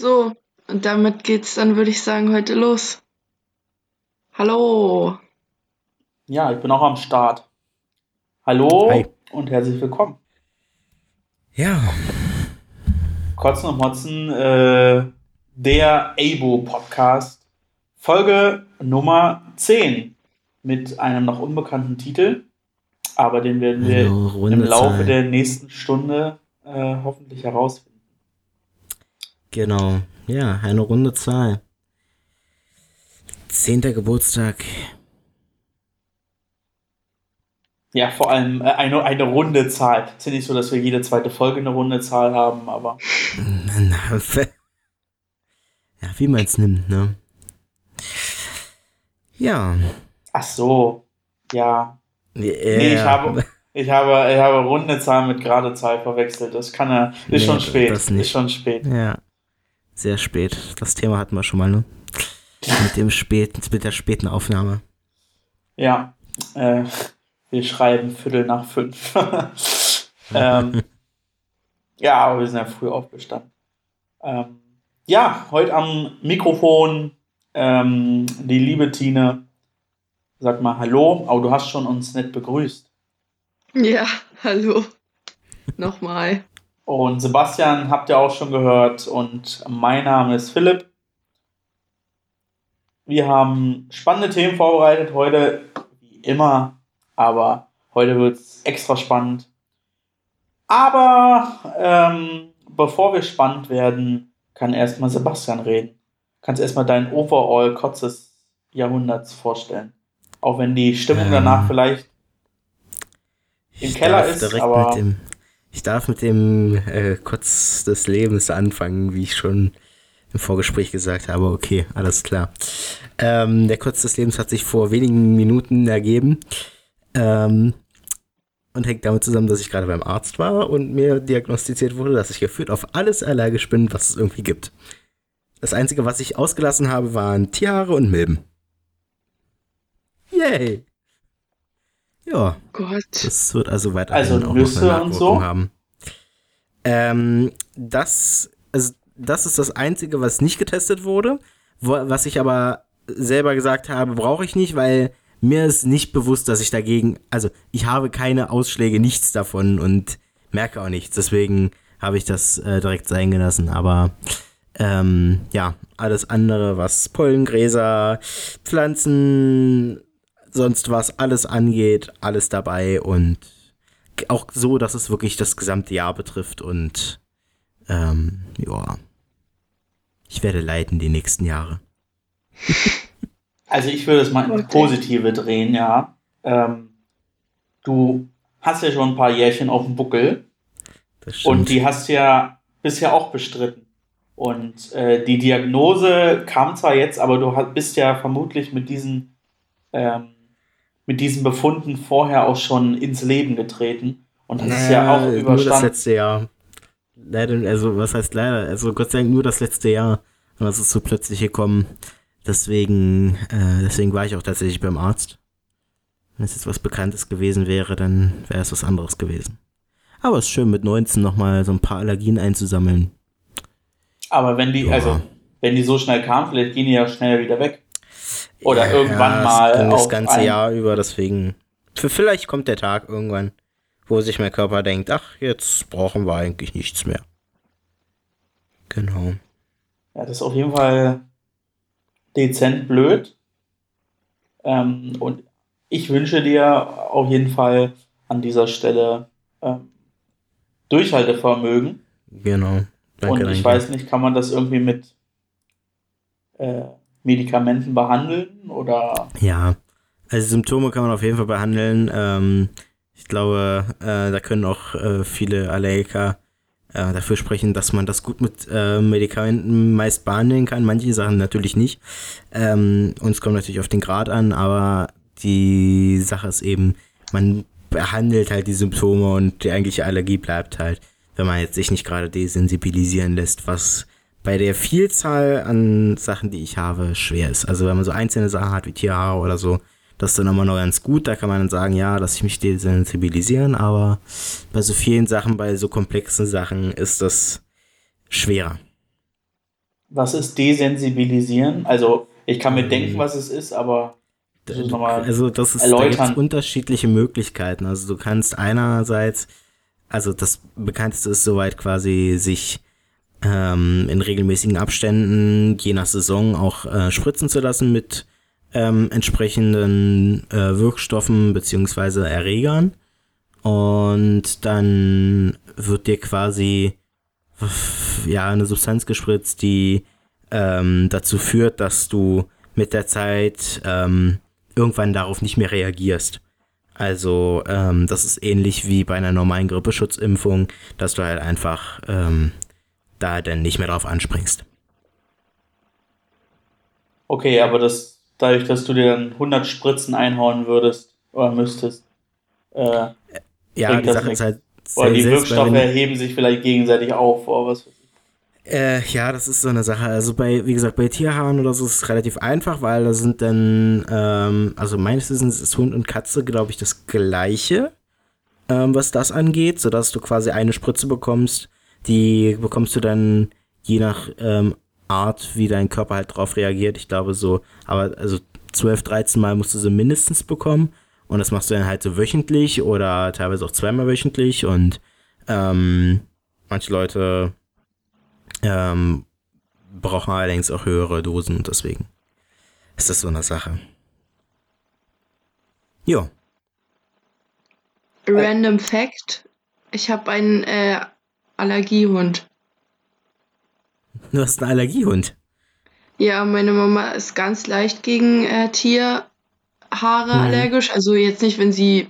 So, und damit geht's dann, würde ich sagen, heute los. Hallo. Ja, ich bin auch am Start. Hallo Hi. und herzlich willkommen. Ja, Kotzen und Motzen, äh, der ABO-Podcast, Folge Nummer 10 mit einem noch unbekannten Titel, aber den werden wir runde im Laufe Zahl. der nächsten Stunde äh, hoffentlich herausfinden. Genau. Ja, eine runde Zahl. Zehnter Geburtstag. Ja, vor allem äh, eine, eine runde Zahl. Es ist ja nicht so, dass wir jede zweite Folge eine runde Zahl haben, aber Na, Ja, wie man es nimmt, ne? Ja. ach so, ja. ja. Nee, ich habe, ich habe, ich habe runde Zahl mit gerade Zahl verwechselt. Das kann er. Ist Nee, schon spät. Ist schon spät. Ja. Sehr spät. Das Thema hatten wir schon mal, ne? Mit dem späten, mit der späten Aufnahme. Ja. Äh, wir schreiben Viertel nach fünf. ähm, ja, aber wir sind ja früh aufgestanden. Ähm, ja, heute am Mikrofon ähm, die liebe Tine. Sag mal Hallo. Oh, du hast schon uns nett begrüßt. Ja, hallo. Nochmal. Und Sebastian habt ihr auch schon gehört. Und mein Name ist Philipp. Wir haben spannende Themen vorbereitet heute, wie immer. Aber heute wird es extra spannend. Aber ähm, bevor wir spannend werden, kann erstmal Sebastian reden. Kannst erstmal dein Overall-Kotz des Jahrhunderts vorstellen. Auch wenn die Stimmung Ähm, danach vielleicht im Keller ist, direkt aber mit dem, ich darf mit dem äh, Kotz des Lebens anfangen, wie ich schon im Vorgespräch gesagt habe. Okay, alles klar. Ähm, der Kotz des Lebens hat sich vor wenigen Minuten ergeben. Ähm, und hängt damit zusammen, dass ich gerade beim Arzt war und mir diagnostiziert wurde, dass ich gefühlt auf alles allergisch bin, was es irgendwie gibt. Das Einzige, was ich ausgelassen habe, waren Tierhaare und Milben. Yay! Ja, Gott. das wird also weiterhin Also auch noch eine und so? haben. Ähm, das, also das ist das Einzige, was nicht getestet wurde, wo, was ich aber selber gesagt habe, brauche ich nicht, weil mir ist nicht bewusst, dass ich dagegen, also ich habe keine Ausschläge, nichts davon und merke auch nichts. Deswegen habe ich das äh, direkt sein gelassen. Aber ähm, ja, alles andere, was Pollen, Gräser, Pflanzen, sonst was alles angeht, alles dabei und auch so, dass es wirklich das gesamte Jahr betrifft und ähm, ja, ich werde leiden die nächsten Jahre. Also ich würde es mal ins Okay. Positive drehen, ja. Ähm, du hast ja schon ein paar Jährchen auf dem Buckel Das stimmt. und die hast ja bisher auch bestritten. Und äh, die Diagnose kam zwar jetzt, aber du bist ja vermutlich mit diesen, ähm, mit diesen Befunden vorher auch schon ins Leben getreten und hast es ja auch Äh, Nur das überstanden. letzte Jahr. Leider, also was heißt leider? Also Gott sei Dank nur das letzte Jahr. Und das ist so plötzlich gekommen. Deswegen, äh, deswegen war ich auch tatsächlich beim Arzt. Wenn es jetzt was Bekanntes gewesen wäre, dann wäre es was anderes gewesen. Aber es ist schön mit 19 nochmal so ein paar Allergien einzusammeln. Aber wenn die, Ja. also wenn die so schnell kamen, vielleicht gehen die ja schneller wieder weg. Oder Ja, irgendwann mal ging auf das ganze ein- Jahr über, deswegen. Für vielleicht kommt der Tag irgendwann, wo sich mein Körper denkt, ach, jetzt brauchen wir eigentlich nichts mehr. Genau. Ja, das ist auf jeden Fall dezent blöd. Ähm, und ich wünsche dir auf jeden Fall an dieser Stelle ähm, Durchhaltevermögen. Genau. Danke, und ich danke. weiß nicht, kann man das irgendwie mit äh, Medikamenten behandeln oder Ja, also Symptome kann man auf jeden Fall behandeln. Ähm, ich glaube, äh, da können auch äh, viele Allergiker äh, dafür sprechen, dass man das gut mit äh, Medikamenten meist behandeln kann. Manche Sachen natürlich nicht. Ähm, uns kommt natürlich auf den Grad an, aber die Sache ist eben, man behandelt halt die Symptome und die eigentliche Allergie bleibt halt, wenn man jetzt sich nicht gerade desensibilisieren lässt, was bei der Vielzahl an Sachen, die ich habe, schwer ist. Also wenn man so einzelne Sachen hat wie Tierhaare oder so, das ist dann immer noch ganz gut. Da kann man dann sagen, ja, lass ich mich desensibilisieren, aber bei so vielen Sachen, bei so komplexen Sachen ist das schwerer. Was ist desensibilisieren? Also, ich kann mir Ähm, denken, was es ist, aber das ist nochmal Also das ist da erläutern. gibt's unterschiedliche Möglichkeiten. Also du kannst einerseits, also das bekannteste ist soweit quasi sich ähm, in regelmäßigen Abständen, je nach Saison, auch äh, spritzen zu lassen mit ähm, entsprechenden äh, Wirkstoffen beziehungsweise Erregern. Und dann wird dir quasi ja eine Substanz gespritzt, die ähm, dazu führt, dass du mit der Zeit ähm, irgendwann darauf nicht mehr reagierst. Also ähm, das ist ähnlich wie bei einer normalen Grippeschutzimpfung, dass du halt einfach ähm, da dann nicht mehr drauf anspringst. Okay, aber das, dadurch, dass du dir dann 100 Spritzen einhauen würdest oder müsstest, äh, Ja, die Sache nichts. ist halt oder die Wirkstoffe erheben sich vielleicht gegenseitig auf oder was weiß ich. Äh, ja, das ist so eine Sache. Also bei, wie gesagt, bei Tierhaaren oder so ist es relativ einfach, weil da sind dann, ähm, also meines Wissens ist Hund und Katze, glaube ich, das gleiche, ähm, was das angeht, sodass du quasi eine Spritze bekommst, die bekommst du dann je nach ähm, Art, wie dein Körper halt drauf reagiert. Ich glaube so, aber also 12, 13 Mal musst du sie mindestens bekommen. Und das machst du dann halt so wöchentlich oder teilweise auch zweimal wöchentlich. Und ähm, manche Leute ähm, brauchen allerdings auch höhere Dosen und deswegen ist das so eine Sache. Jo. Random Fact: Ich habe einen äh, Allergiehund. Du hast einen Allergiehund. Ja, meine Mama ist ganz leicht gegen äh, Tierhaare Mhm. allergisch. Also jetzt nicht, wenn sie,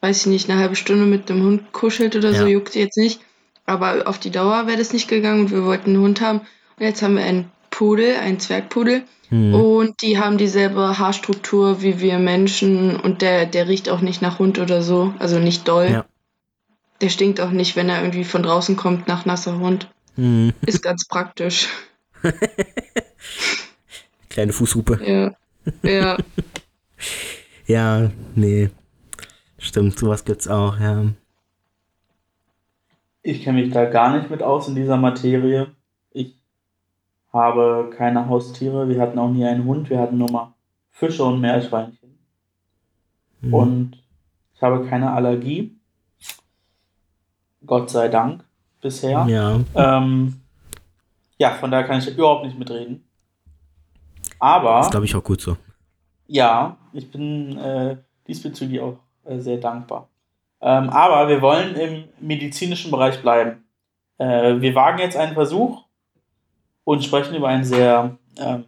weiß ich nicht, eine halbe Stunde mit dem Hund kuschelt oder so, Ja. juckt sie jetzt nicht. Aber auf die Dauer wäre das nicht gegangen und wir wollten einen Hund haben. Und jetzt haben wir einen Pudel, einen Zwergpudel. Hm. Und die haben dieselbe Haarstruktur wie wir Menschen und der, der riecht auch nicht nach Hund oder so, also nicht doll. Ja. Der stinkt auch nicht, wenn er irgendwie von draußen kommt nach nasser Hund. Hm. Ist ganz praktisch. Kleine Fußhupe. Ja. Ja. Ja, nee. Stimmt, sowas gibt's auch, ja. Ich kenne mich da gar nicht mit aus in dieser Materie. Ich habe keine Haustiere. Wir hatten auch nie einen Hund. Wir hatten nur mal Fische und Meerschweinchen. Hm. Und ich habe keine Allergie. Gott sei Dank bisher. Ja. Ähm, ja, von daher kann ich überhaupt nicht mitreden. Aber ist glaube ich auch gut so. ja, ich bin äh, diesbezüglich auch äh, sehr dankbar. Ähm, aber wir wollen im medizinischen Bereich bleiben. Äh, wir wagen jetzt einen Versuch und sprechen über ein sehr ähm,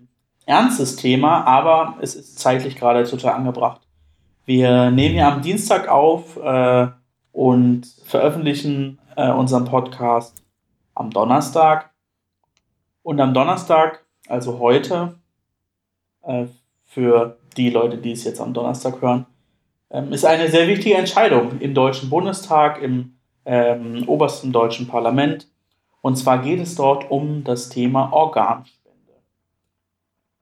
ernstes Thema, aber es ist zeitlich gerade total angebracht. Wir nehmen ja am Dienstag auf äh, und veröffentlichen äh, unseren Podcast am Donnerstag. Und am Donnerstag, also heute, äh, für die Leute, die es jetzt am Donnerstag hören, ähm, ist eine sehr wichtige Entscheidung im Deutschen Bundestag, im ähm, obersten deutschen Parlament. Und zwar geht es dort um das Thema Organspende.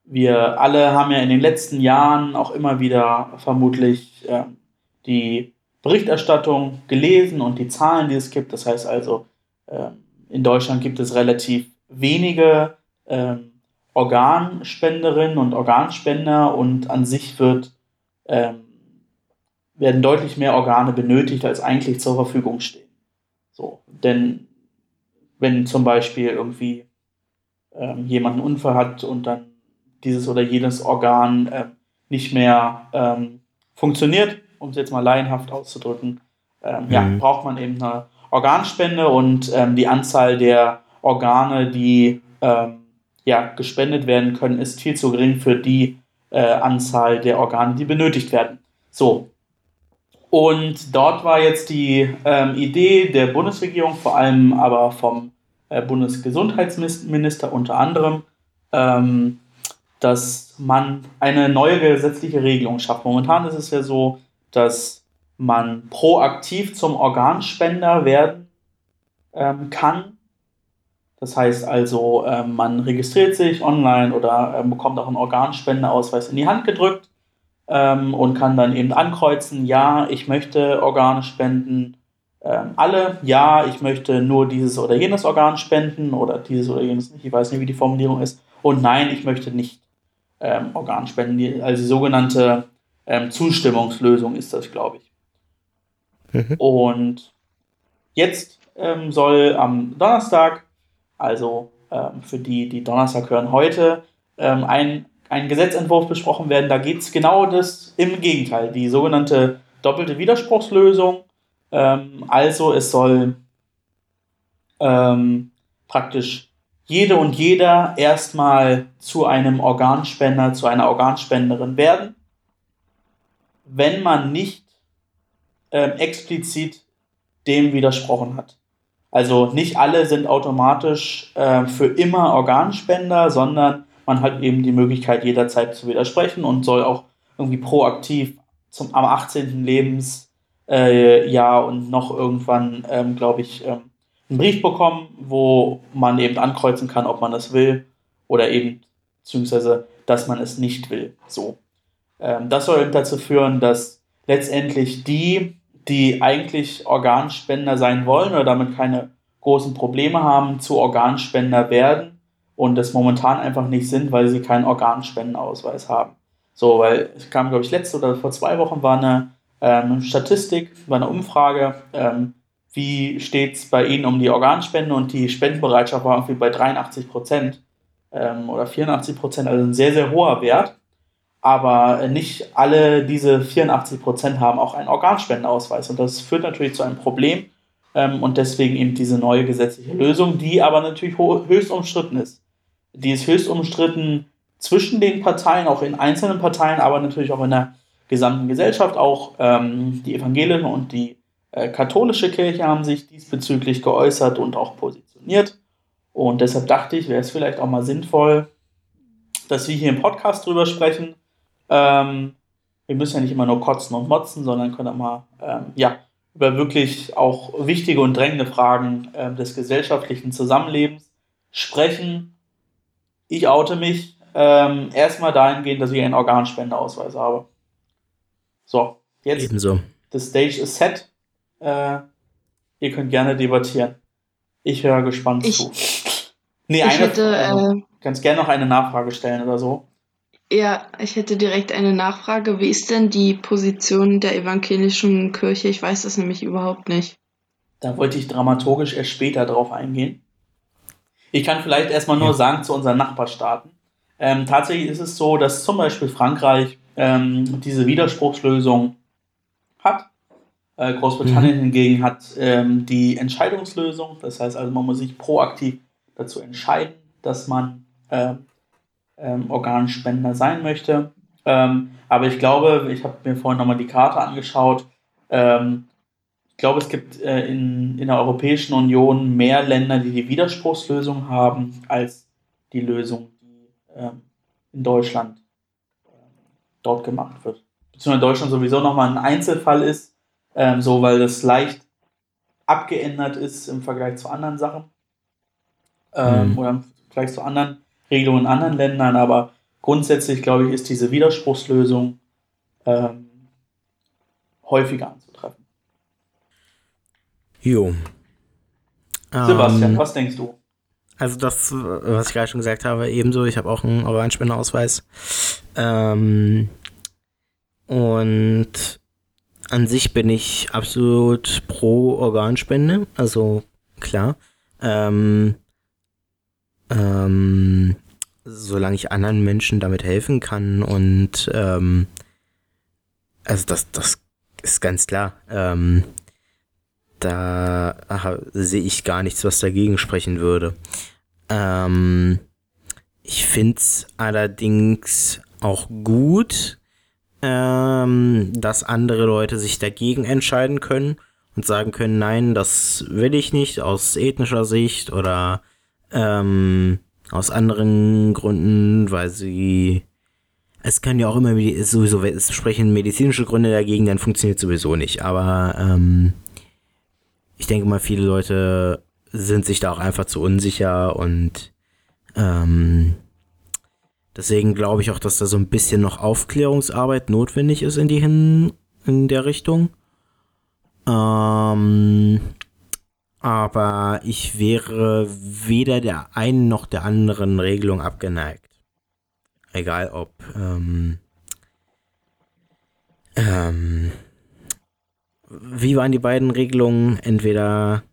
Wir alle haben ja in den letzten Jahren auch immer wieder vermutlich ähm, die Berichterstattung gelesen und die Zahlen, die es gibt. Das heißt also, ähm, in Deutschland gibt es relativ wenige ähm, Organspenderinnen und Organspender und an sich wird, ähm, werden deutlich mehr Organe benötigt, als eigentlich zur Verfügung stehen. So, denn wenn zum Beispiel irgendwie jemand einen Unfall hat und dann dieses oder jenes Organ ähm, nicht mehr funktioniert, um es jetzt mal laienhaft auszudrücken, ähm, ja, Mhm. braucht man eben eine Organspende und ähm, die Anzahl der Organe, die ähm, ja, gespendet werden können, ist viel zu gering für die äh, Anzahl der Organe, die benötigt werden. So. Und dort war jetzt die ähm, Idee der Bundesregierung, vor allem aber vom äh, Bundesgesundheitsminister unter anderem, ähm, dass man eine neue gesetzliche Regelung schafft. Momentan ist es ja so, dass man proaktiv zum Organspender werden ähm, kann. Das heißt also, ähm, man registriert sich online oder ähm, bekommt auch einen Organspendeausweis in die Hand gedrückt ähm, und kann dann eben ankreuzen, ja, ich möchte Organe spenden ähm, alle, ja, ich möchte nur dieses oder jenes Organ spenden oder dieses oder jenes nicht, ich weiß nicht, wie die Formulierung ist. Und nein, ich möchte nicht ähm, Organ spenden. Die, also die sogenannte ähm, Zustimmungslösung ist das, glaube ich. Mhm. Und jetzt ähm, soll am Donnerstag, also ähm, für die, die Donnerstag hören heute, ähm, ein, ein Gesetzentwurf besprochen werden. Da geht es genau das im Gegenteil, die sogenannte doppelte Widerspruchslösung. Ähm, also es soll ähm, praktisch jede und jeder erstmal zu einem Organspender, zu einer Organspenderin werden, wenn man nicht ähm, explizit dem widersprochen hat. Also nicht alle sind automatisch äh, für immer Organspender, sondern man hat eben die Möglichkeit, jederzeit zu widersprechen und soll auch irgendwie proaktiv zum, am 18. Lebensjahr äh, und noch irgendwann, ähm, glaube ich, ähm, einen Brief bekommen, wo man eben ankreuzen kann, ob man das will oder eben, beziehungsweise, dass man es nicht will. So. Ähm, das soll eben dazu führen, dass letztendlich die, die eigentlich Organspender sein wollen oder damit keine großen Probleme haben, zu Organspender werden und das momentan einfach nicht sind, weil sie keinen Organspendenausweis haben. So, weil es kam, glaube ich, letzte oder vor zwei Wochen war eine ähm, Statistik, war eine Umfrage, ähm, wie steht es bei Ihnen um die Organspende und die Spendenbereitschaft war irgendwie bei 83 Prozent ähm, oder 84 Prozent, also ein sehr, sehr hoher Wert. Aber nicht alle diese 84 Prozent haben auch einen Organspendenausweis und das führt natürlich zu einem Problem ähm, und deswegen eben diese neue gesetzliche Lösung, die aber natürlich höchst umstritten ist. Die ist höchst umstritten zwischen den Parteien, auch in einzelnen Parteien, aber natürlich auch in der gesamten Gesellschaft. Auch ähm, die Evangelien und die äh, katholische Kirche haben sich diesbezüglich geäußert und auch positioniert. Und deshalb dachte ich, wäre es vielleicht auch mal sinnvoll, dass wir hier im Podcast drüber sprechen. Ähm, wir müssen ja nicht immer nur kotzen und motzen, sondern können auch mal ähm, ja, über wirklich auch wichtige und drängende Fragen äh, des gesellschaftlichen Zusammenlebens sprechen. Ich oute mich ähm, erstmal dahingehend, dass ich einen Organspendeausweis habe. So, jetzt. Ebenso. The stage is set. Äh, ihr könnt gerne debattieren. Ich höre gespannt ich, zu. Nee, ich eine, hätte, also, äh, kannst gerne noch eine Nachfrage stellen oder so. Ja, ich hätte direkt eine Nachfrage. Wie ist denn die Position der evangelischen Kirche? Ich weiß das nämlich überhaupt nicht. Da wollte ich dramaturgisch erst später drauf eingehen. Ich kann vielleicht erstmal nur sagen zu unseren Nachbarstaaten. Ähm, tatsächlich ist es so, dass zum Beispiel Frankreich ähm, diese Widerspruchslösung hat. Äh, Großbritannien mhm. hingegen hat ähm, die Entscheidungslösung. Das heißt also, man muss sich proaktiv dazu entscheiden, dass man ähm, Organspender sein möchte. Ähm, aber ich glaube, ich habe mir vorhin nochmal die Karte angeschaut. Ähm, ich glaube, es gibt äh, in, in der Europäischen Union mehr Länder, die die Widerspruchslösung haben, als die Lösung, die ähm, in Deutschland äh, dort gemacht wird. Beziehungsweise Deutschland sowieso nochmal ein Einzelfall ist, ähm, so weil das leicht abgeändert ist im Vergleich zu anderen Sachen. Ähm, mhm. Oder im Vergleich zu anderen Regelungen in anderen Ländern, aber grundsätzlich, glaube ich, ist diese Widerspruchslösung ähm, häufiger anzutreffen. Jo. Sebastian, ähm, was denkst du? Also das, was ich gerade schon gesagt habe, ebenso. Ich habe auch einen Organspendeausweis. Ähm, und an sich bin ich absolut pro Organspende. Also klar. Ähm, ähm, solange ich anderen Menschen damit helfen kann und ähm, also das, das ist ganz klar. Ähm, da sehe ich gar nichts, was dagegen sprechen würde. Ähm, ich finde es allerdings auch gut, ähm, dass andere Leute sich dagegen entscheiden können und sagen können, nein, das will ich nicht aus ethnischer Sicht oder ähm, aus anderen Gründen, weil sie. Es kann ja auch immer sowieso, es sprechen medizinische Gründe dagegen, dann funktioniert sowieso nicht. Aber ähm, ich denke mal, viele Leute sind sich da auch einfach zu unsicher und ähm, deswegen glaube ich auch, dass da so ein bisschen noch Aufklärungsarbeit notwendig ist in die hin in der Richtung. Ähm, aber ich wäre weder der einen noch der anderen Regelung abgeneigt. Egal ob ähm, ähm, wie waren die beiden Regelungen? Entweder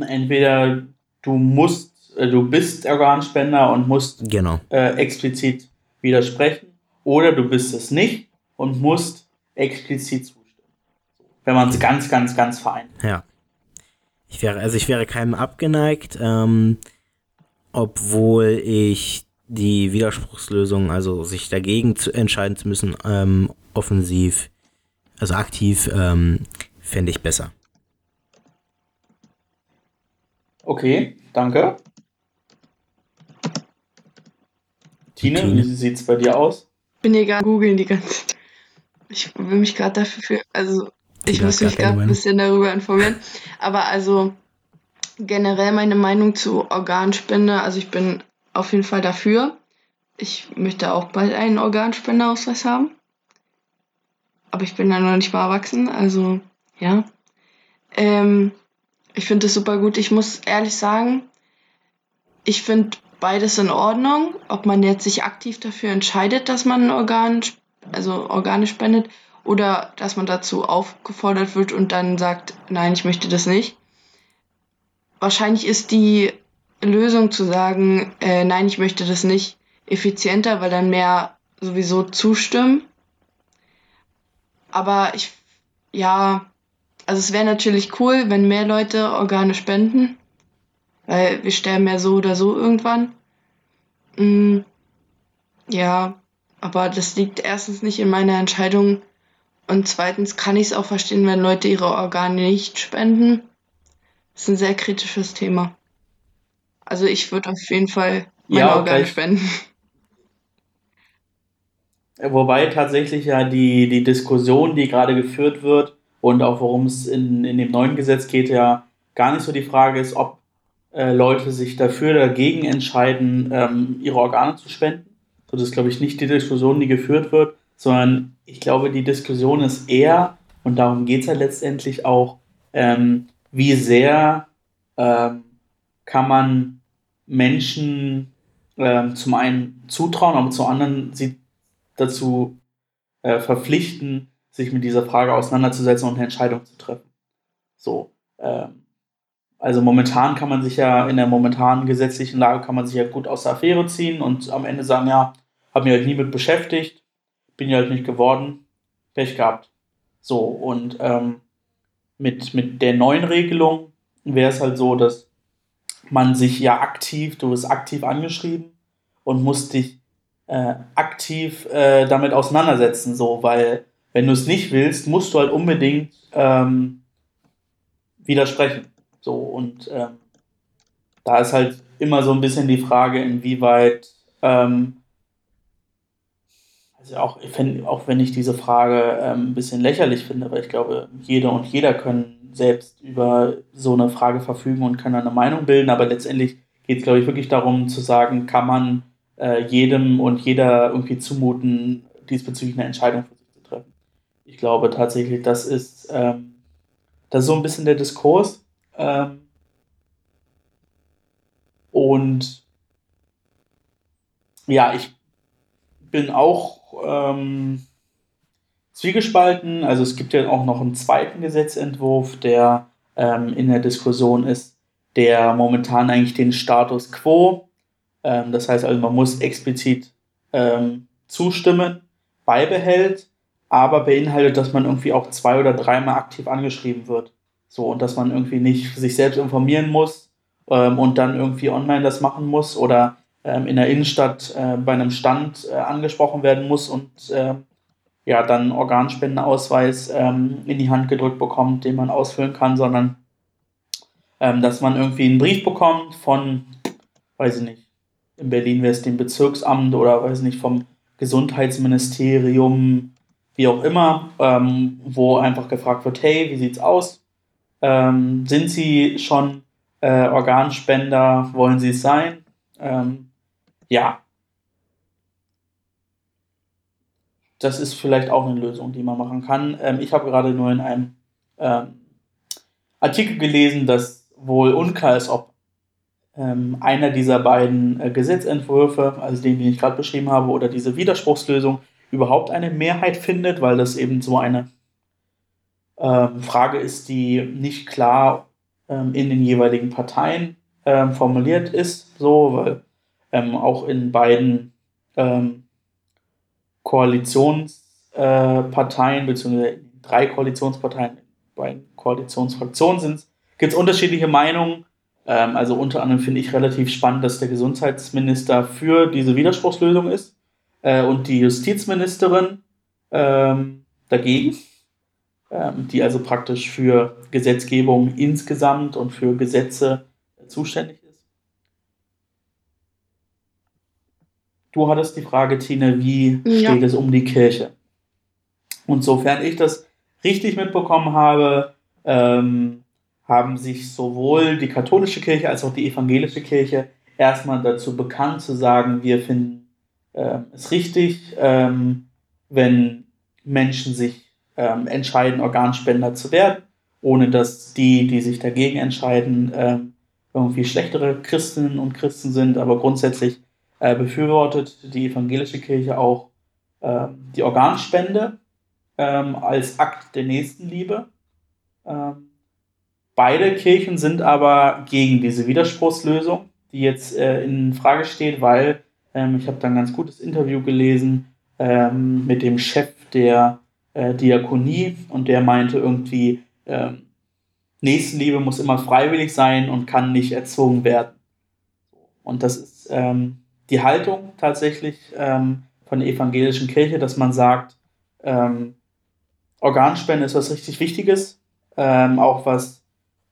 entweder du musst, äh, du bist Organspender und musst genau. äh, explizit widersprechen, oder du bist es nicht und musst explizit zustimmen. Wenn man es ganz, ganz, ganz vereint. Ja. Ich wäre, also ich wäre keinem abgeneigt, ähm, obwohl ich die Widerspruchslösung, also sich dagegen zu entscheiden zu müssen, ähm, offensiv, also aktiv, ähm, fände ich besser. Okay, danke. Tine, Tine. wie sieht es bei dir aus? Bin hier gerade googeln die ganze Zeit. Ich will mich gerade dafür für, also ich muss mich gerade ein bisschen darüber informieren. Aber also generell meine Meinung zu Organspende, also ich bin auf jeden Fall dafür. Ich möchte auch bald einen Organspenderausweis haben. Aber ich bin da noch nicht mal erwachsen, also ja. Ähm, ich finde das super gut. Ich muss ehrlich sagen, ich finde beides in Ordnung. Ob man jetzt sich aktiv dafür entscheidet, dass man ein Organ, also Organe spendet, oder dass man dazu aufgefordert wird und dann sagt, nein, ich möchte das nicht. Wahrscheinlich ist die Lösung zu sagen, äh, nein, ich möchte das nicht, effizienter, weil dann mehr sowieso zustimmen. Aber ich, ja, also es wäre natürlich cool, wenn mehr Leute Organe spenden, weil wir sterben ja so oder so irgendwann. Mm, ja, aber das liegt erstens nicht in meiner Entscheidung und zweitens kann ich es auch verstehen, wenn Leute ihre Organe nicht spenden. Das ist ein sehr kritisches Thema. Also ich würde auf jeden Fall meine ja, Organe spenden. Wobei tatsächlich ja die, die Diskussion, die gerade geführt wird, und auch worum es in, in dem neuen Gesetz geht, ja gar nicht so die Frage ist, ob äh, Leute sich dafür oder dagegen entscheiden, ähm, ihre Organe zu spenden. So, das ist, glaube ich, nicht die Diskussion, die geführt wird, sondern ich glaube, die Diskussion ist eher, und darum geht es ja letztendlich auch, ähm, wie sehr ähm, kann man Menschen ähm, zum einen zutrauen, aber zum anderen sie dazu äh, verpflichten, sich mit dieser Frage auseinanderzusetzen und eine Entscheidung zu treffen. So. Ähm, also momentan kann man sich ja in der momentanen gesetzlichen Lage kann man sich ja gut aus der Affäre ziehen und am Ende sagen, ja, habe mich halt nie mit beschäftigt, bin ja halt nicht geworden, Pech gehabt. So, und ähm, mit, mit der neuen Regelung wäre es halt so, dass man sich ja aktiv, du bist aktiv angeschrieben und musst dich äh, aktiv äh, damit auseinandersetzen, so, weil wenn du es nicht willst, musst du halt unbedingt ähm, widersprechen. So, und ähm, da ist halt immer so ein bisschen die Frage, inwieweit, ähm, also auch, find, auch wenn ich diese Frage ähm, ein bisschen lächerlich finde, weil ich glaube, jeder und jeder können selbst über so eine Frage verfügen und können eine Meinung bilden, aber letztendlich geht es, glaube ich, wirklich darum zu sagen, kann man äh, jedem und jeder irgendwie zumuten, diesbezüglich eine Entscheidung für sich zu treffen. Ich glaube tatsächlich, das ist, ähm, das ist so ein bisschen der Diskurs. Ähm, und ja, ich bin auch ähm, zwiegespalten. Also es gibt ja auch noch einen zweiten Gesetzentwurf, der ähm, in der Diskussion ist, der momentan eigentlich den Status quo, ähm, das heißt also man muss explizit ähm, zustimmen, beibehält, aber beinhaltet, dass man irgendwie auch zwei oder dreimal aktiv angeschrieben wird. So, und dass man irgendwie nicht sich selbst informieren muss ähm, und dann irgendwie online das machen muss oder in der Innenstadt äh, bei einem Stand äh, angesprochen werden muss und äh, ja, dann Organspendenausweis ähm, in die Hand gedrückt bekommt, den man ausfüllen kann, sondern ähm, dass man irgendwie einen Brief bekommt von, weiß ich nicht, in Berlin wäre es dem Bezirksamt oder weiß ich nicht, vom Gesundheitsministerium, wie auch immer, ähm, wo einfach gefragt wird, hey, wie sieht's aus? Ähm, sind Sie schon äh, Organspender? Wollen Sie es sein? Ähm, ja, das ist vielleicht auch eine Lösung, die man machen kann. Ähm, ich habe gerade nur in einem ähm, Artikel gelesen, dass wohl unklar ist, ob ähm, einer dieser beiden äh, Gesetzentwürfe, also den, den ich gerade beschrieben habe, oder diese Widerspruchslösung überhaupt eine Mehrheit findet, weil das eben so eine ähm, Frage ist, die nicht klar ähm, in den jeweiligen Parteien ähm, formuliert ist, so, weil ähm, auch in beiden ähm, Koalitionsparteien, äh, beziehungsweise drei Koalitionsparteien, beiden Koalitionsfraktionen sind, gibt es unterschiedliche Meinungen. Ähm, also unter anderem finde ich relativ spannend, dass der Gesundheitsminister für diese Widerspruchslösung ist äh, und die Justizministerin ähm, dagegen, ähm, die also praktisch für Gesetzgebung insgesamt und für Gesetze zuständig ist. Du hattest die Frage, Tine, wie ja. steht es um die Kirche? Und sofern ich das richtig mitbekommen habe, ähm, haben sich sowohl die katholische Kirche als auch die evangelische Kirche erstmal dazu bekannt zu sagen, wir finden äh, es richtig, ähm, wenn Menschen sich ähm, entscheiden, Organspender zu werden, ohne dass die, die sich dagegen entscheiden, ähm, irgendwie schlechtere Christinnen und Christen sind, aber grundsätzlich äh, befürwortet die evangelische Kirche auch äh, die Organspende ähm, als Akt der Nächstenliebe. Ähm, beide Kirchen sind aber gegen diese Widerspruchslösung, die jetzt äh, in Frage steht, weil ähm, ich habe da ein ganz gutes Interview gelesen ähm, mit dem Chef der äh, Diakonie und der meinte irgendwie, ähm, Nächstenliebe muss immer freiwillig sein und kann nicht erzwungen werden. Und das ist ähm, die Haltung tatsächlich ähm, von der evangelischen Kirche, dass man sagt, ähm, Organspende ist was richtig Wichtiges, ähm, auch was,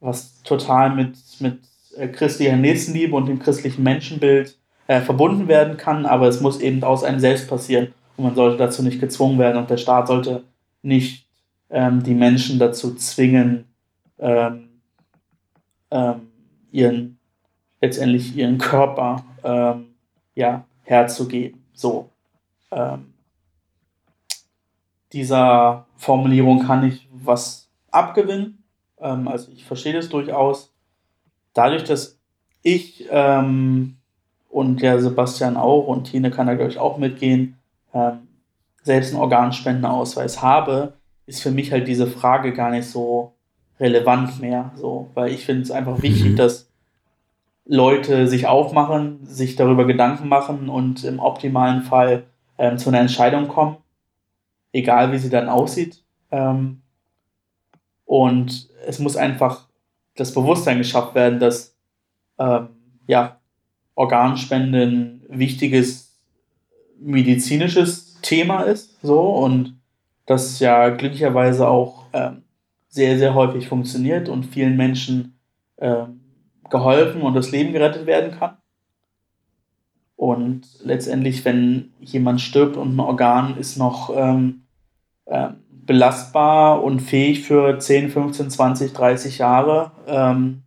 was total mit, mit äh, christlicher Nächstenliebe und dem christlichen Menschenbild äh, verbunden werden kann, aber es muss eben aus einem selbst passieren und man sollte dazu nicht gezwungen werden und der Staat sollte nicht ähm, die Menschen dazu zwingen, ähm, ähm, ihren, letztendlich ihren Körper ähm, ja, herzugeben. So. Ähm, dieser Formulierung kann ich was abgewinnen. Ähm, also ich verstehe das durchaus. Dadurch, dass ich ähm, und der Sebastian auch und Tine kann da, glaube ich, auch mitgehen, ähm, selbst einen Organspendenausweis habe, ist für mich halt diese Frage gar nicht so relevant mehr. So, weil ich finde es einfach wichtig, mhm. dass Leute sich aufmachen, sich darüber Gedanken machen und im optimalen Fall ähm, zu einer Entscheidung kommen, egal wie sie dann aussieht. Ähm, und es muss einfach das Bewusstsein geschafft werden, dass ähm, ja, Organspende ein wichtiges medizinisches Thema ist, so und das ja glücklicherweise auch ähm, sehr, sehr häufig funktioniert und vielen Menschen äh, geholfen und das Leben gerettet werden kann. Und letztendlich, wenn jemand stirbt und ein Organ ist noch ähm, äh, belastbar und fähig für 10, 15, 20, 30 Jahre, ähm,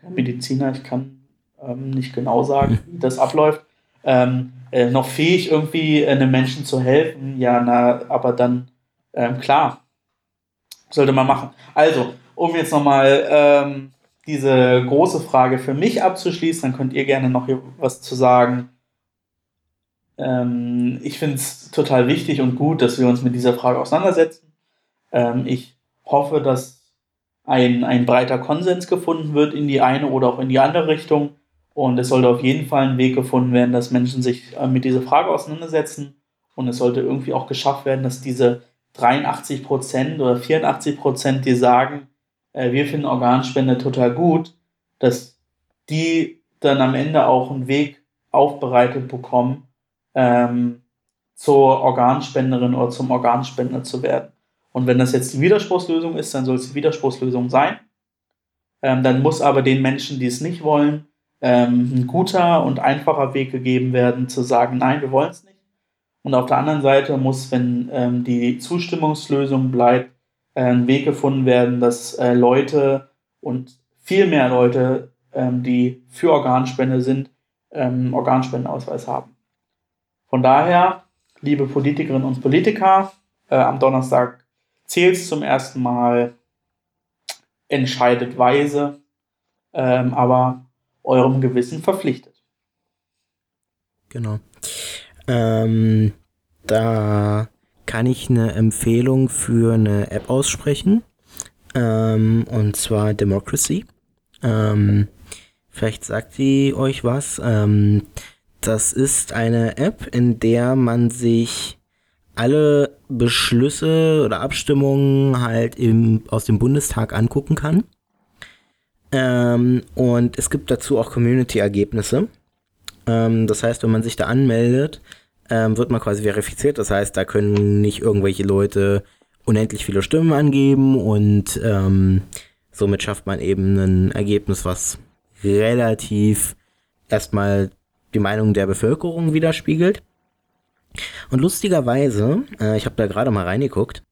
kein Mediziner, ich kann ähm, nicht genau sagen, wie das abläuft, ähm, äh, noch fähig irgendwie einem Menschen zu helfen, ja, na, aber dann, ähm, klar, sollte man machen. Also, um jetzt nochmal ähm, diese große Frage für mich abzuschließen, dann könnt ihr gerne noch was zu sagen. Ähm, ich finde es total wichtig und gut, dass wir uns mit dieser Frage auseinandersetzen. Ähm, ich hoffe, dass ein, ein breiter Konsens gefunden wird in die eine oder auch in die andere Richtung. Und es sollte auf jeden Fall ein Weg gefunden werden, dass Menschen sich äh, mit dieser Frage auseinandersetzen. Und es sollte irgendwie auch geschafft werden, dass diese 83 Prozent oder 84 Prozent, die sagen, äh, wir finden Organspende total gut, dass die dann am Ende auch einen Weg aufbereitet bekommen, ähm, zur Organspenderin oder zum Organspender zu werden. Und wenn das jetzt die Widerspruchslösung ist, dann soll es die Widerspruchslösung sein. Ähm, dann muss aber den Menschen, die es nicht wollen, ähm, ein guter und einfacher Weg gegeben werden, zu sagen, nein, wir wollen es nicht. Und auf der anderen Seite muss, wenn ähm, die Zustimmungslösung bleibt, ein Weg gefunden werden, dass äh, Leute und viel mehr Leute, ähm, die für Organspende sind, ähm, Organspendenausweis haben. Von daher, liebe Politikerinnen und Politiker, äh, am Donnerstag zählt es zum ersten Mal. entscheidet weise, ähm, aber eurem Gewissen verpflichtet. Genau. Ähm, da kann ich eine Empfehlung für eine App aussprechen. Ähm, und zwar Democracy. Ähm, vielleicht sagt sie euch was. Ähm, das ist eine App, in der man sich alle Beschlüsse oder Abstimmungen halt im, aus dem Bundestag angucken kann. Ähm, und es gibt dazu auch Community-Ergebnisse. Ähm, das heißt, wenn man sich da anmeldet, ähm, wird man quasi verifiziert. Das heißt, da können nicht irgendwelche Leute unendlich viele Stimmen angeben und ähm, somit schafft man eben ein Ergebnis, was relativ erstmal die Meinung der Bevölkerung widerspiegelt. Und lustigerweise, äh, ich habe da gerade mal reingeguckt,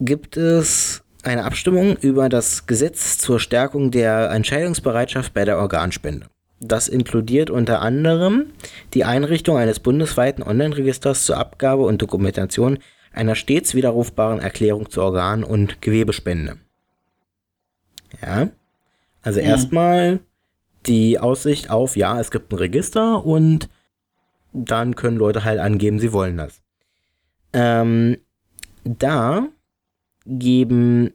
gibt es eine Abstimmung über das Gesetz zur Stärkung der Entscheidungsbereitschaft bei der Organspende. Das inkludiert unter anderem die Einrichtung eines bundesweiten Online-Registers zur Abgabe und Dokumentation einer stets widerrufbaren Erklärung zur Organ- und Gewebespende. Ja. Also mhm. erstmal die Aussicht auf, ja, es gibt ein Register und dann können Leute halt angeben, sie wollen das. Ähm, da geben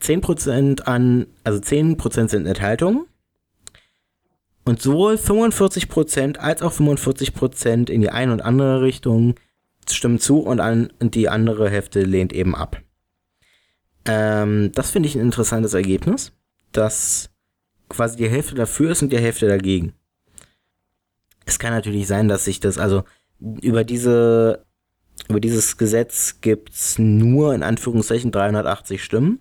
10% an, also 10% sind Enthaltungen. Und sowohl 45% als auch 45% in die eine und andere Richtung stimmen zu und, an, die andere Hälfte lehnt eben ab. Ähm, das finde ich ein interessantes Ergebnis, dass quasi die Hälfte dafür ist und die Hälfte dagegen. Es kann natürlich sein, dass sich das, also über diese, über dieses Gesetz gibt es nur in Anführungszeichen 380 Stimmen.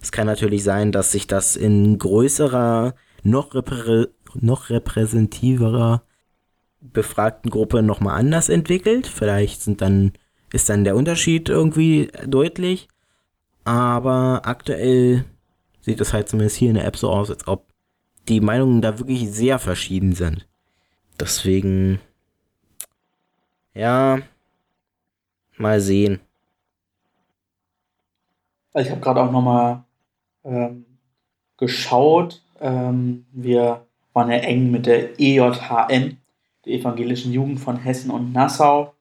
Es kann natürlich sein, dass sich das in größerer, noch, reprä noch repräsentativerer befragten Gruppe nochmal anders entwickelt. Vielleicht sind dann, ist dann der Unterschied irgendwie deutlich. Aber aktuell sieht es halt zumindest hier in der App so aus, als ob die Meinungen da wirklich sehr verschieden sind. Deswegen, ja, mal sehen. Ich habe gerade auch nochmal ähm, geschaut. Ähm, wir waren ja eng mit der EJHN, der Evangelischen Jugend von Hessen und Nassau,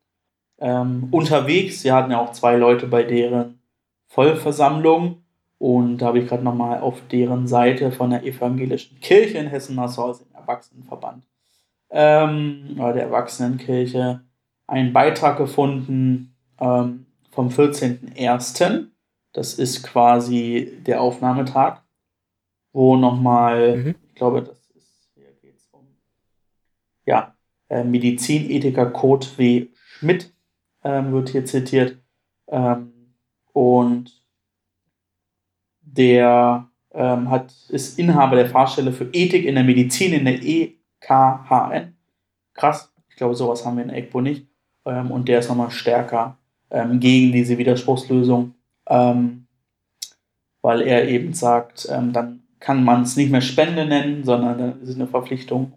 ähm, unterwegs. Sie hatten ja auch zwei Leute bei deren Vollversammlung. Und da habe ich gerade nochmal auf deren Seite von der Evangelischen Kirche in Hessen-Nassau, also dem Erwachsenenverband, ähm, oder der Erwachsenenkirche, einen Beitrag gefunden ähm, vom 14.01. Das ist quasi der Aufnahmetag, wo nochmal, mhm. ich glaube, das ist, hier geht es um, ja, äh, Medizinethiker Kurt W. Schmidt ähm, wird hier zitiert. Ähm, und der ähm, hat, ist Inhaber der Fahrstelle für Ethik in der Medizin in der EKHN. Krass, ich glaube, sowas haben wir in ECBO nicht. Ähm, und der ist nochmal stärker ähm, gegen diese Widerspruchslösung, ähm, weil er eben sagt, dann kann man es nicht mehr Spende nennen, sondern dann ist es eine Verpflichtung.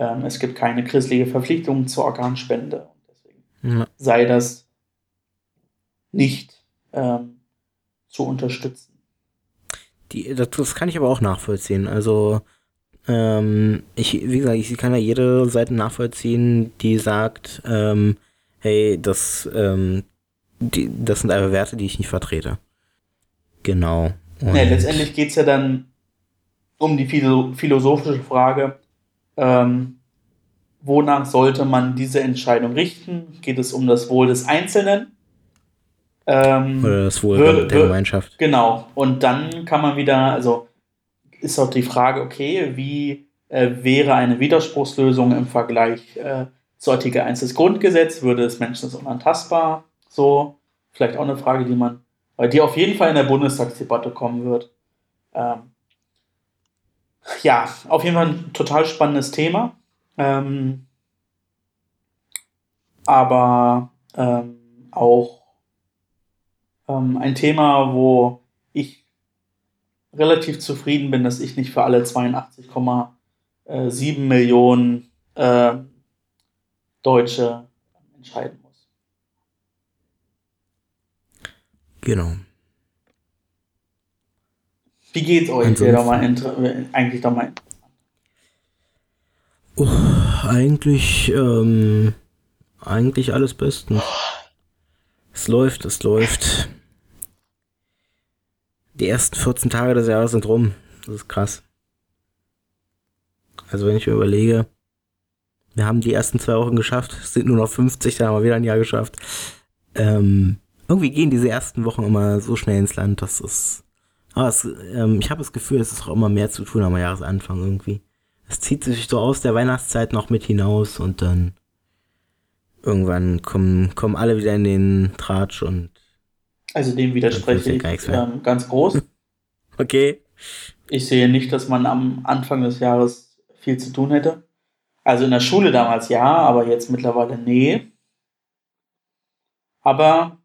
Ähm, es gibt keine christliche Verpflichtung zur Organspende. Und deswegen ja. sei das nicht zu unterstützen. Die, das, kann ich aber auch nachvollziehen. Also, ähm, ich, wie gesagt, ich kann ja jede Seite nachvollziehen, die sagt, ähm, hey, das, ähm, die, das sind einfach Werte, die ich nicht vertrete. Genau. Und ja, letztendlich geht es ja dann um die philosophische Frage, ähm, wonach sollte man diese Entscheidung richten? Geht es um das Wohl des Einzelnen? Ähm, Oder das Wohl würde, der Gemeinschaft. Genau. Und dann kann man wieder, also ist auch die Frage, okay, wie äh, wäre eine Widerspruchslösung im Vergleich äh, zu Artikel 1 des Grundgesetzes? Würde es Menschen unantastbar? So, vielleicht auch eine Frage, die man, weil die auf jeden Fall in der Bundestagsdebatte kommen wird. Ähm, ja, auf jeden Fall ein total spannendes Thema. Ähm, aber ähm, auch ähm, ein Thema, wo ich relativ zufrieden bin, dass ich nicht für alle 82,7 Millionen äh, Deutsche entscheiden muss. Genau. Wie geht's euch? Wäre doch mal eigentlich doch mal Oh, eigentlich, ähm, eigentlich alles bestens. Es läuft, es läuft. Die ersten 14 Tage des Jahres sind rum. Das ist krass. Also wenn ich mir überlege, wir haben die ersten zwei Wochen geschafft, es sind nur noch 50, dann haben wir wieder ein Jahr geschafft. Ähm, irgendwie gehen diese ersten Wochen immer so schnell ins Land, dass es. Aber es, ähm, ich habe das Gefühl, es ist auch immer mehr zu tun am Jahresanfang irgendwie. Es zieht sich so aus der Weihnachtszeit noch mit hinaus und dann irgendwann kommen, kommen alle wieder in den Tratsch und. Also dem widerspreche ich ähm, ganz groß. okay. Ich sehe nicht, dass man am Anfang des Jahres viel zu tun hätte. Also in der Schule damals ja, aber jetzt mittlerweile nee. Aber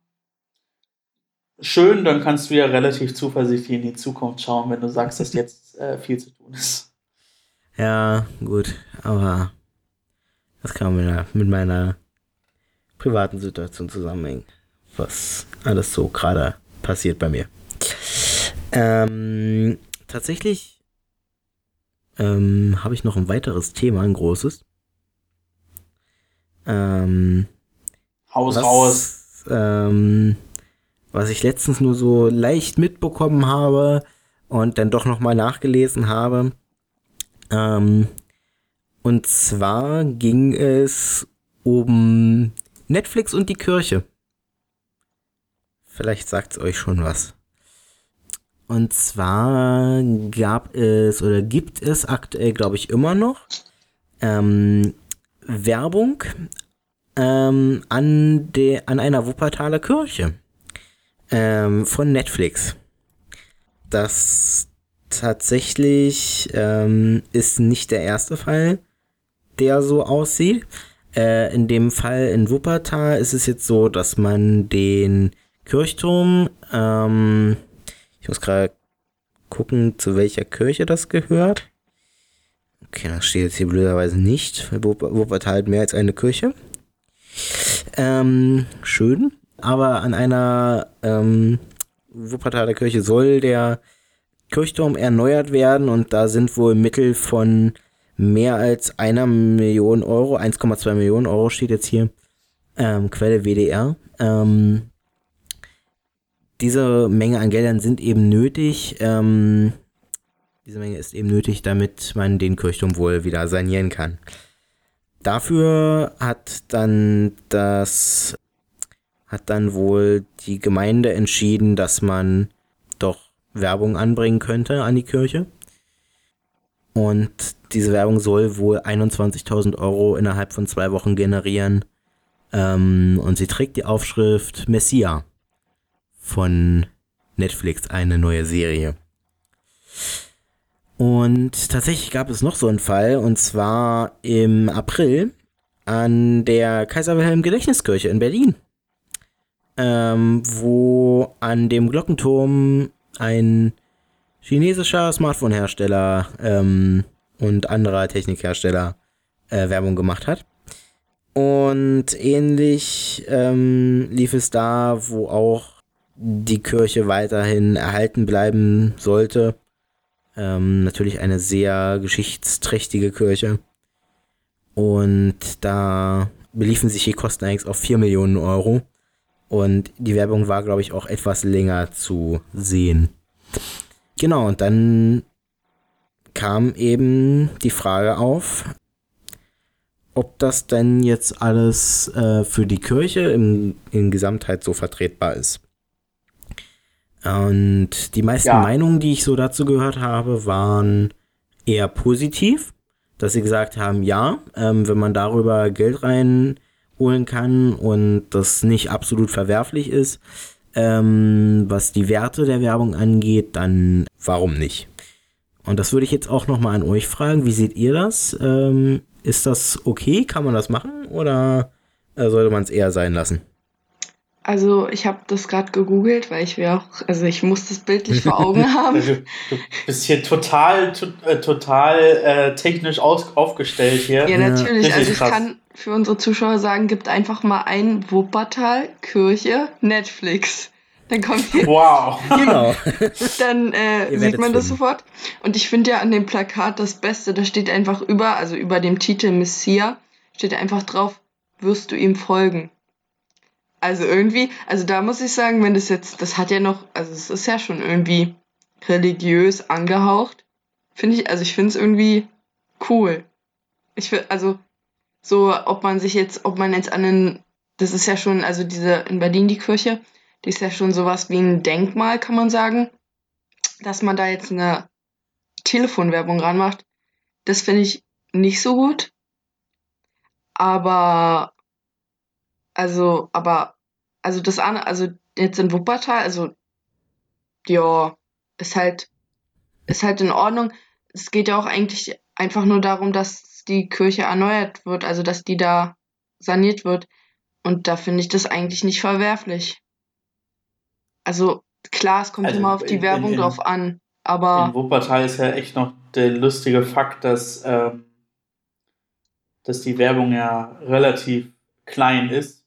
schön, dann kannst du ja relativ zuversichtlich in die Zukunft schauen, wenn du sagst, dass jetzt äh, viel zu tun ist. Ja, gut, aber das kann mit, mit meiner privaten Situation zusammenhängen, was alles so gerade passiert bei mir. Ähm, tatsächlich ähm, habe ich noch ein weiteres Thema, ein großes. Ähm, Haus raus. Ähm, was ich letztens nur so leicht mitbekommen habe und dann doch nochmal nachgelesen habe. Ähm, und zwar ging es um Netflix und die Kirche. Vielleicht sagt es euch schon was. Und zwar gab es oder gibt es aktuell, glaube ich, immer noch ähm, Werbung ähm, an, de, an einer Wuppertaler Kirche ähm, von Netflix. Das tatsächlich ähm, ist nicht der erste Fall, der so aussieht. Äh, in dem Fall in Wuppertal ist es jetzt so, dass man den Kirchturm, ähm, ich muss gerade gucken, zu welcher Kirche das gehört. Okay, das steht jetzt hier blöderweise nicht. Wuppertal hat mehr als eine Kirche. Ähm, schön. Aber an einer ähm, Wuppertaler Kirche soll der Kirchturm erneuert werden und da sind wohl Mittel von mehr als einer Million Euro, 1,2 Millionen Euro steht jetzt hier, ähm, Quelle WDR. Ähm, diese Menge an Geldern sind eben nötig. Ähm, diese Menge ist eben nötig, damit man den Kirchturm wohl wieder sanieren kann. Dafür hat dann das hat dann wohl die Gemeinde entschieden, dass man doch Werbung anbringen könnte an die Kirche. Und diese Werbung soll wohl 21.000 Euro innerhalb von zwei Wochen generieren. Ähm, und sie trägt die Aufschrift Messia von Netflix, eine neue Serie. Und tatsächlich gab es noch so einen Fall, und zwar im April an der Kaiser Wilhelm Gedächtniskirche in Berlin, ähm, wo an dem Glockenturm ein chinesischer Smartphone-Hersteller ähm, und anderer Technikhersteller äh, Werbung gemacht hat. Und ähnlich ähm, lief es da, wo auch die Kirche weiterhin erhalten bleiben sollte. Ähm, natürlich eine sehr geschichtsträchtige Kirche. Und da beliefen sich die Kosten eigentlich auf 4 Millionen Euro. Und die Werbung war, glaube ich, auch etwas länger zu sehen. Genau, und dann kam eben die Frage auf, ob das denn jetzt alles äh, für die Kirche im, in Gesamtheit so vertretbar ist. Und die meisten ja. Meinungen, die ich so dazu gehört habe, waren eher positiv, dass sie gesagt haben, ja, ähm, wenn man darüber Geld reinholen kann und das nicht absolut verwerflich ist, ähm, was die Werte der Werbung angeht, dann warum nicht? Und das würde ich jetzt auch nochmal an euch fragen. Wie seht ihr das? Ähm, ist das okay? Kann man das machen? Oder äh, sollte man es eher sein lassen? Also ich habe das gerade gegoogelt, weil ich mir auch, also ich muss das bildlich vor Augen haben. Du, du bist hier total, to, äh, total äh, technisch aus, aufgestellt hier. Ja, natürlich. Also ich kann für unsere Zuschauer sagen, gibt einfach mal ein Wuppertal, Kirche, Netflix. Dann kommt hier. Wow. Genau. Dann äh, sieht man das sofort. Und ich finde ja an dem Plakat das Beste, da steht einfach über, also über dem Titel Messiah, steht einfach drauf, wirst du ihm folgen. Also irgendwie, also da muss ich sagen, wenn das jetzt, das hat ja noch, also es ist ja schon irgendwie religiös angehaucht. Finde ich, also ich finde es irgendwie cool. Ich finde, also so, ob man sich jetzt, ob man jetzt an den, das ist ja schon, also diese in Berlin die Kirche, die ist ja schon sowas wie ein Denkmal, kann man sagen. Dass man da jetzt eine Telefonwerbung ranmacht, das finde ich nicht so gut. Aber, also, aber, also das andere, also jetzt in Wuppertal, also, ja, ist halt, ist halt in Ordnung. Es geht ja auch eigentlich einfach nur darum, dass die Kirche erneuert wird, also dass die da saniert wird. Und da finde ich das eigentlich nicht verwerflich. Also klar, es kommt also immer auf die in, Werbung in, drauf an, aber. In Wuppertal ist ja echt noch der lustige Fakt, dass, ähm, dass die Werbung ja relativ klein ist.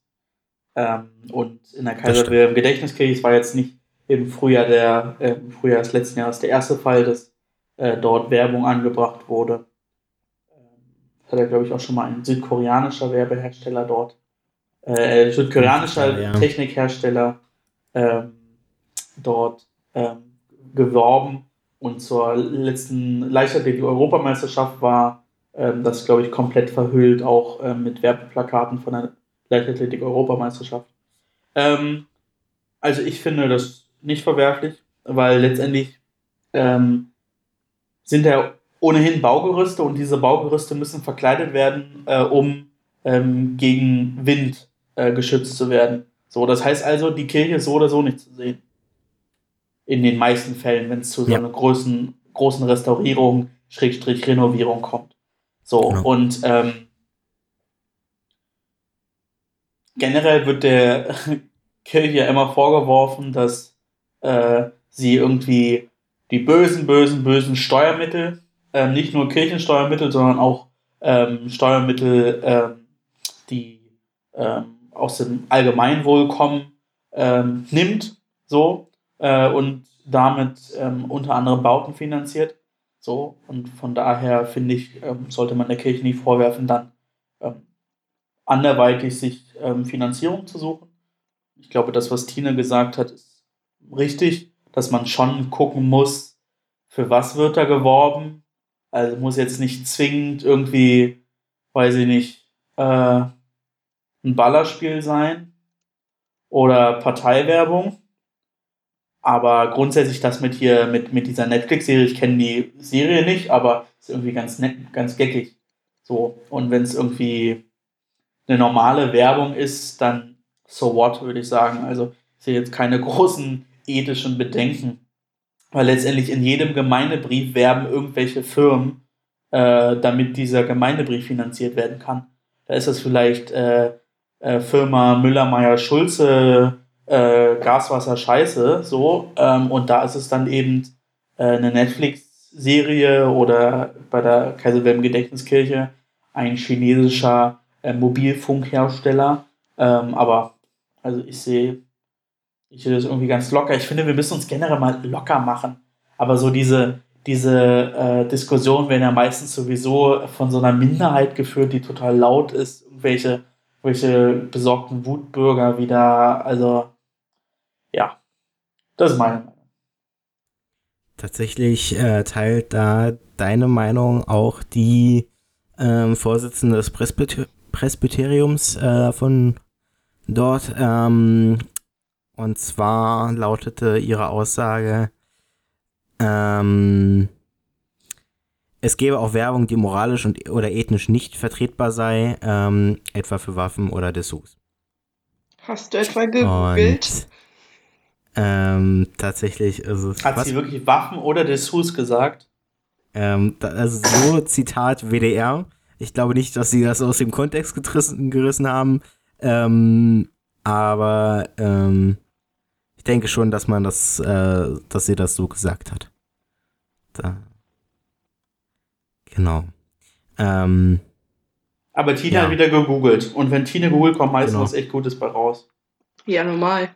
Ähm, und in der Kaiser Wilhelm Gedächtniskirche, es war jetzt nicht im Frühjahr der, äh, im Frühjahr des letzten Jahres der erste Fall, dass äh, dort Werbung angebracht wurde. Hat ja, glaube ich, auch schon mal ein südkoreanischer Werbehersteller dort, äh, südkoreanischer ja. Technikhersteller ähm, dort ähm, geworben und zur letzten Leichtathletik-Europameisterschaft war ähm, das, glaube ich, komplett verhüllt, auch ähm, mit Werbeplakaten von der Leichtathletik-Europameisterschaft. Ähm, also ich finde das nicht verwerflich, weil letztendlich ähm, sind ja ohnehin Baugerüste und diese Baugerüste müssen verkleidet werden, äh, um ähm, gegen Wind äh, geschützt zu werden. So, das heißt also, die Kirche ist so oder so nicht zu sehen in den meisten Fällen, wenn es zu so einer großen, großen Restaurierung, Schrägstrich Renovierung kommt. So, genau. und ähm, generell wird der Kirche immer vorgeworfen, dass äh, sie irgendwie die bösen, bösen, bösen Steuermittel, äh, nicht nur Kirchensteuermittel, sondern auch ähm, Steuermittel, äh, die ähm, aus dem Allgemeinwohl kommen, ähm, nimmt, so, äh, und damit ähm, unter anderem Bauten finanziert. So, und von daher finde ich, ähm, sollte man der Kirche nicht vorwerfen, dann ähm, anderweitig sich ähm, Finanzierung zu suchen. Ich glaube, das, was Tina gesagt hat, ist richtig, dass man schon gucken muss, für was wird da geworben. Also muss jetzt nicht zwingend irgendwie, weiß ich nicht, äh, ein Ballerspiel sein oder Parteiwerbung. Aber grundsätzlich das mit hier, mit, mit dieser Netflix-Serie, ich kenne die Serie nicht, aber ist irgendwie ganz nett, ganz geckig. So. Und wenn es irgendwie eine normale Werbung ist, dann so what, würde ich sagen. Also ich sehe jetzt keine großen ethischen Bedenken. Weil letztendlich in jedem Gemeindebrief werben irgendwelche Firmen, äh, damit dieser Gemeindebrief finanziert werden kann. Da ist das vielleicht äh, äh, Firma Müller, Meyer, Schulze, äh, Gaswasser scheiße, so. Ähm, und da ist es dann eben äh, eine Netflix-Serie oder bei der Kaiser Wilhelm Gedächtniskirche ein chinesischer äh, Mobilfunkhersteller. Ähm, aber also ich sehe ich das irgendwie ganz locker. Ich finde, wir müssen uns generell mal locker machen. Aber so diese, diese äh, Diskussionen werden ja meistens sowieso von so einer Minderheit geführt, die total laut ist. Irgendwelche, welche besorgten Wutbürger wieder, also ja, das ist meine Meinung. Tatsächlich äh, teilt da deine Meinung auch die ähm, Vorsitzende des Presbyter Presbyteriums äh, von dort. Ähm, und zwar lautete ihre Aussage, ähm, es gäbe auch Werbung, die moralisch und, oder ethnisch nicht vertretbar sei, ähm, etwa für Waffen oder Dessous. Hast du etwa gegoogelt? Ähm, tatsächlich ist es. Hat was? sie wirklich Waffen oder Dessous gesagt? Ähm, da, also so Zitat WDR. Ich glaube nicht, dass sie das aus dem Kontext gerissen, gerissen haben. Ähm, aber ähm, ich denke schon, dass man das, äh, dass sie das so gesagt hat. Da. Genau. Ähm, aber Tina ja. hat wieder gegoogelt. Und wenn Tina googelt, kommt meistens genau. was echt Gutes bei raus. Ja, normal.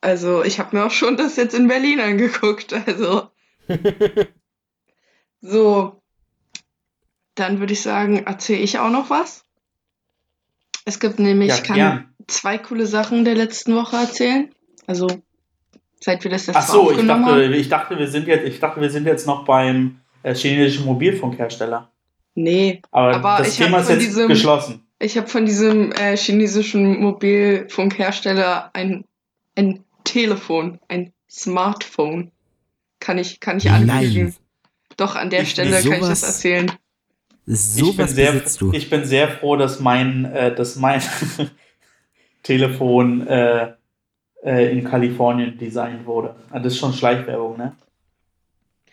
Also ich habe mir auch schon das jetzt in Berlin angeguckt. Also so, dann würde ich sagen, erzähle ich auch noch was. Es gibt nämlich, ja, ich kann gern. zwei coole Sachen der letzten Woche erzählen. Also seit wir das letzte Ach so, ich dachte, haben. ich dachte, wir sind jetzt, ich dachte, wir sind jetzt noch beim äh, chinesischen Mobilfunkhersteller. Nee, aber, aber das Thema ist jetzt diesem, geschlossen. Ich habe von diesem äh, chinesischen Mobilfunkhersteller ein, ein Telefon, ein Smartphone. Kann ich, kann ich ankündigen. Doch, an der ich Stelle kann ich das erzählen. So ich, bin sehr, ich bin sehr froh, dass mein, äh, dass mein Telefon äh, äh, in Kalifornien designt wurde. Ah, das ist schon Schleichwerbung, ne?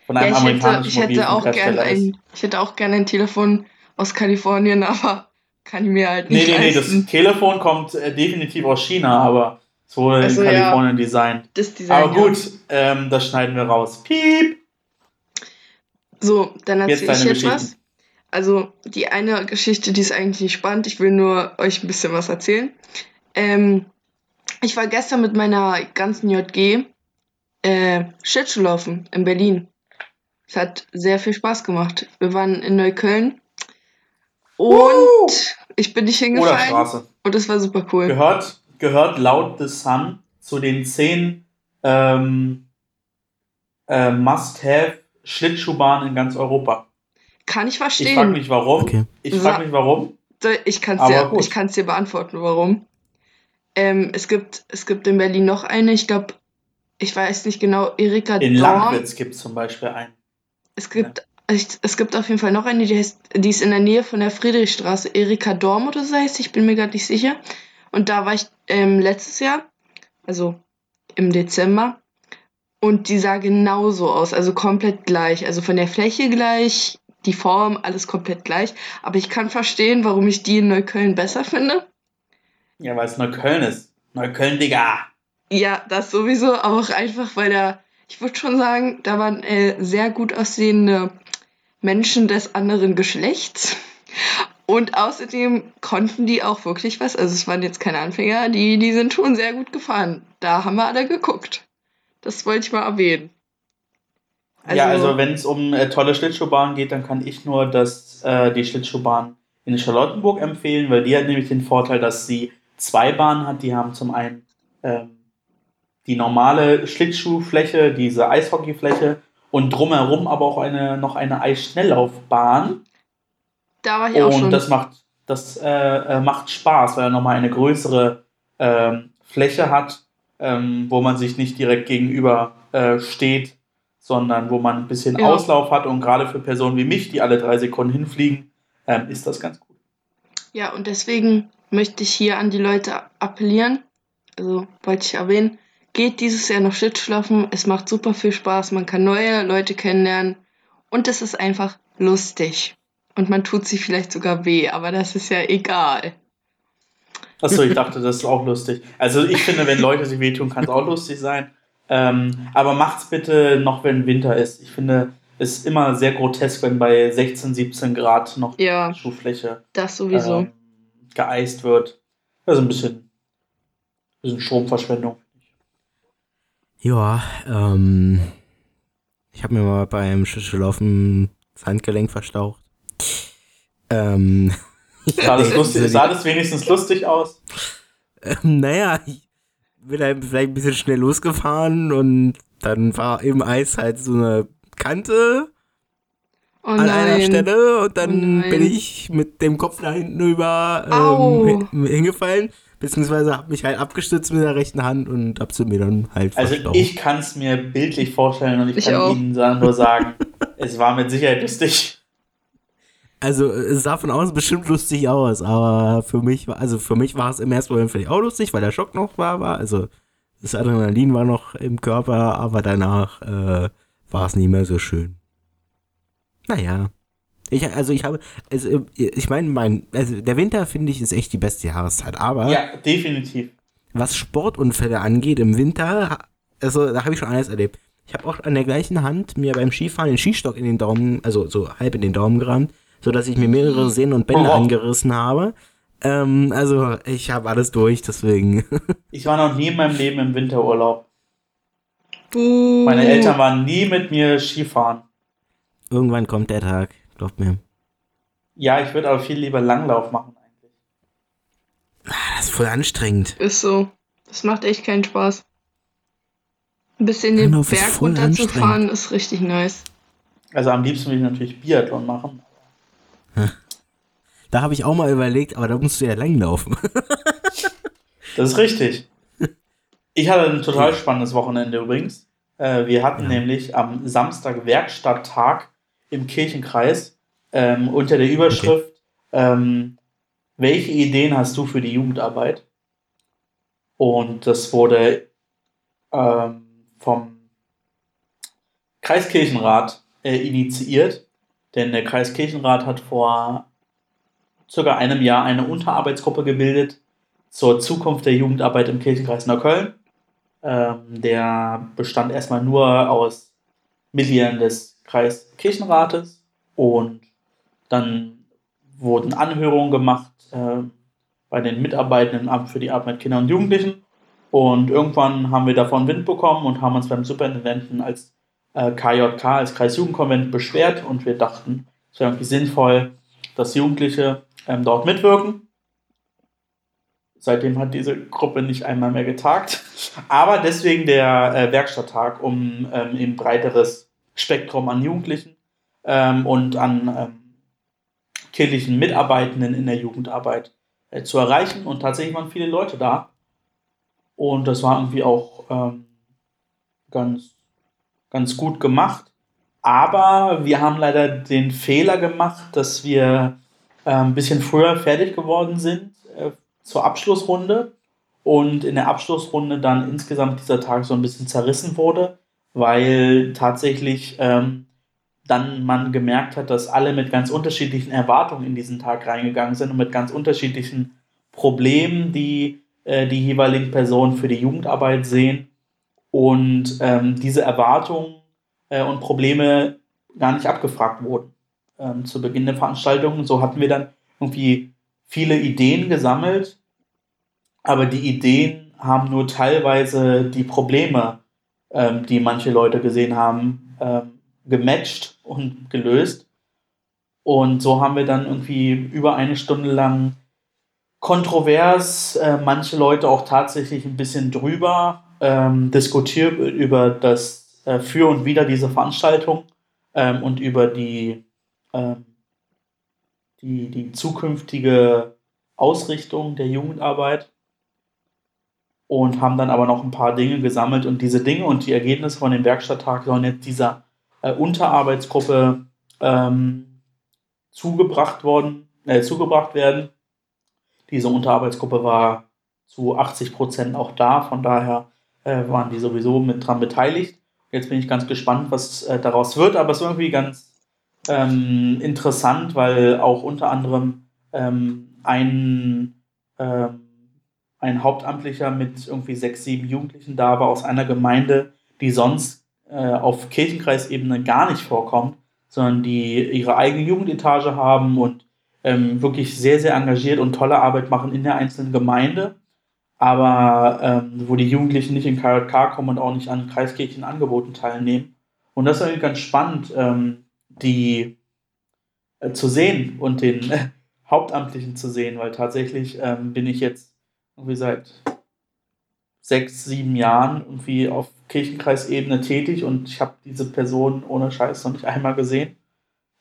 Von einem ja, ich amerikanischen hätte, ich hätte auch gerne ein, Ich hätte auch gerne ein Telefon aus Kalifornien, aber kann ich mir halt nicht Nee, nee, leisten. nee, das Telefon kommt äh, definitiv aus China, aber es wurde also, in Kalifornien ja, designt. Das Design, aber gut, ja. ähm, das schneiden wir raus. Piep! So, dann erzähle ich jetzt was. Also, die eine Geschichte, die ist eigentlich nicht spannend. Ich will nur euch ein bisschen was erzählen. Ähm, ich war gestern mit meiner ganzen JG äh, Schlittschuhlaufen in Berlin. Es hat sehr viel Spaß gemacht. Wir waren in Neukölln und uh! ich bin nicht hingefallen. Oder Und das war super cool. Gehört, gehört laut The Sun zu den zehn ähm, äh, Must-Have Schlittschuhbahnen in ganz Europa. Kann ich verstehen. Ich frage mich warum. Okay. Ich frage mich warum. Ich kann es dir, dir beantworten, warum. Ähm, es, gibt, es gibt in Berlin noch eine, ich glaube, ich weiß nicht genau, Erika In Dorm. Langwitz gibt es zum Beispiel einen. Es gibt, ja. es, es gibt auf jeden Fall noch eine, die, heißt, die ist in der Nähe von der Friedrichstraße. Erika Dorm oder so heißt ich bin mir gerade nicht sicher. Und da war ich ähm, letztes Jahr, also im Dezember. Und die sah genauso aus, also komplett gleich. Also von der Fläche gleich, die Form, alles komplett gleich. Aber ich kann verstehen, warum ich die in Neukölln besser finde. Ja, weil es Neukölln ist. Neukölln, Digga. Ja, das sowieso, aber auch einfach, weil da, ich würde schon sagen, da waren äh, sehr gut aussehende Menschen des anderen Geschlechts. Und außerdem konnten die auch wirklich was. Also es waren jetzt keine Anfänger, die, die sind schon sehr gut gefahren. Da haben wir alle geguckt. Das wollte ich mal erwähnen. Also, ja, also wenn es um äh, tolle Schlittschuhbahnen geht, dann kann ich nur das, äh, die Schlittschuhbahn in Charlottenburg empfehlen, weil die hat nämlich den Vorteil, dass sie zwei Bahnen hat. Die haben zum einen ähm, die normale Schlittschuhfläche, diese Eishockeyfläche und drumherum aber auch eine, noch eine Eisschnelllaufbahn. Da war ich auch schon. Und das macht, das äh, äh, macht Spaß, weil er nochmal eine größere ähm, Fläche hat, ähm, wo man sich nicht direkt gegenüber äh, steht, sondern wo man ein bisschen ja. Auslauf hat. Und gerade für Personen wie mich, die alle drei Sekunden hinfliegen, ähm, ist das ganz gut. Ja, und deswegen möchte ich hier an die Leute appellieren. Also wollte ich erwähnen, geht dieses Jahr noch Schlittschuhlaufen. Es macht super viel Spaß. Man kann neue Leute kennenlernen. Und es ist einfach lustig. Und man tut sich vielleicht sogar weh, aber das ist ja egal. Achso, ich dachte, das ist auch lustig. Also ich finde, wenn Leute sich wehtun, kann es auch lustig sein. Ähm, aber macht's bitte noch, wenn Winter ist. Ich finde, es ist immer sehr grotesk, wenn bei 16, 17 Grad noch ja, Schuhfläche das sowieso. Ähm, geeist wird. Also ein bisschen, bisschen Stromverschwendung. Ja, ähm, ich habe mir mal beim Schlüssellaufen das Handgelenk verstaucht. Ähm, sah, das lustig, sah das wenigstens lustig aus? Ähm, naja, ich bin halt vielleicht ein bisschen schnell losgefahren und dann war im Eis halt so eine Kante Oh an einer Stelle und dann oh bin ich mit dem Kopf da hinten über ähm, hingefallen, beziehungsweise habe mich halt abgestützt mit der rechten Hand und hab sie mir dann halt Also verstaucht. ich kann es mir bildlich vorstellen und ich, ich kann auch. Ihnen nur sagen, es war mit Sicherheit lustig. Also es sah von außen bestimmt lustig aus, aber für mich war, also für mich war es im ersten Moment vielleicht auch lustig, weil der Schock noch war, war. Also das Adrenalin war noch im Körper, aber danach äh, war es nicht mehr so schön. Naja. Ich, also ich habe, also ich meine, mein, also der Winter finde ich ist echt die beste Jahreszeit, aber. Ja, definitiv. Was Sportunfälle angeht im Winter, also da habe ich schon alles erlebt. Ich habe auch an der gleichen Hand mir beim Skifahren den Skistock in den Daumen, also so halb in den Daumen gerammt, sodass ich mir mehrere Sehnen und Bänder oh. angerissen habe. Ähm, also, ich habe alles durch, deswegen. ich war noch nie in meinem Leben im Winterurlaub. Uh. Meine Eltern waren nie mit mir Skifahren. Irgendwann kommt der Tag, glaubt mir. Ja, ich würde aber viel lieber Langlauf machen eigentlich. Ah, das ist voll anstrengend. Ist so. Das macht echt keinen Spaß. Ein bisschen den Langlauf Berg runterzufahren ist richtig nice. Also am liebsten will ich natürlich Biathlon machen. Da habe ich auch mal überlegt, aber da musst du ja langlaufen. das ist richtig. Ich hatte ein total spannendes Wochenende übrigens. Äh, wir hatten ja. nämlich am Samstag Werkstatttag im Kirchenkreis ähm, unter der Überschrift okay. ähm, Welche Ideen hast du für die Jugendarbeit? Und das wurde ähm, vom Kreiskirchenrat äh, initiiert, denn der Kreiskirchenrat hat vor circa einem Jahr eine Unterarbeitsgruppe gebildet zur Zukunft der Jugendarbeit im Kirchenkreis Neukölln. Ähm, der bestand erstmal nur aus Mitgliedern des Kreiskirchenrates und dann wurden Anhörungen gemacht äh, bei den Mitarbeitenden für die Arbeit mit Kindern und Jugendlichen. Und irgendwann haben wir davon Wind bekommen und haben uns beim Superintendenten als äh, KJK, als Kreisjugendkonvent beschwert und wir dachten, es wäre irgendwie sinnvoll, dass Jugendliche ähm, dort mitwirken. Seitdem hat diese Gruppe nicht einmal mehr getagt. Aber deswegen der äh, Werkstatttag, um ähm, eben breiteres Spektrum an Jugendlichen ähm, und an ähm, kirchlichen Mitarbeitenden in der Jugendarbeit äh, zu erreichen. Und tatsächlich waren viele Leute da. Und das war irgendwie auch ähm, ganz, ganz gut gemacht. Aber wir haben leider den Fehler gemacht, dass wir äh, ein bisschen früher fertig geworden sind äh, zur Abschlussrunde und in der Abschlussrunde dann insgesamt dieser Tag so ein bisschen zerrissen wurde, weil tatsächlich ähm, dann man gemerkt hat, dass alle mit ganz unterschiedlichen Erwartungen in diesen Tag reingegangen sind und mit ganz unterschiedlichen Problemen, die äh, die jeweiligen Personen für die Jugendarbeit sehen und ähm, diese Erwartungen äh, und Probleme gar nicht abgefragt wurden ähm, zu Beginn der Veranstaltung. So hatten wir dann irgendwie viele Ideen gesammelt, aber die Ideen haben nur teilweise die Probleme, ähm, die manche Leute gesehen haben, ähm, gematcht und gelöst. Und so haben wir dann irgendwie über eine Stunde lang kontrovers, äh, manche Leute auch tatsächlich ein bisschen drüber ähm, diskutiert über das äh, Für und Wider dieser Veranstaltung ähm, und über die ähm, die, die zukünftige Ausrichtung der Jugendarbeit und haben dann aber noch ein paar Dinge gesammelt und diese Dinge und die Ergebnisse von dem Werkstatttag sollen jetzt dieser äh, Unterarbeitsgruppe ähm, zugebracht worden, äh, zugebracht werden. Diese Unterarbeitsgruppe war zu 80 Prozent auch da, von daher äh, waren die sowieso mit dran beteiligt. Jetzt bin ich ganz gespannt, was äh, daraus wird, aber es ist irgendwie ganz ähm, interessant, weil auch unter anderem ähm, ein, ähm, ein Hauptamtlicher mit irgendwie sechs, sieben Jugendlichen da war aus einer Gemeinde, die sonst äh, auf Kirchenkreisebene gar nicht vorkommt, sondern die ihre eigene Jugendetage haben und ähm, wirklich sehr, sehr engagiert und tolle Arbeit machen in der einzelnen Gemeinde, aber ähm, wo die Jugendlichen nicht in KJK kommen und auch nicht an Kreiskirchenangeboten teilnehmen. Und das ist eigentlich ganz spannend. Ähm, die äh, zu sehen und den äh, Hauptamtlichen zu sehen, weil tatsächlich ähm, bin ich jetzt irgendwie seit sechs, sieben Jahren irgendwie auf Kirchenkreisebene tätig und ich habe diese Person ohne Scheiß noch nicht einmal gesehen.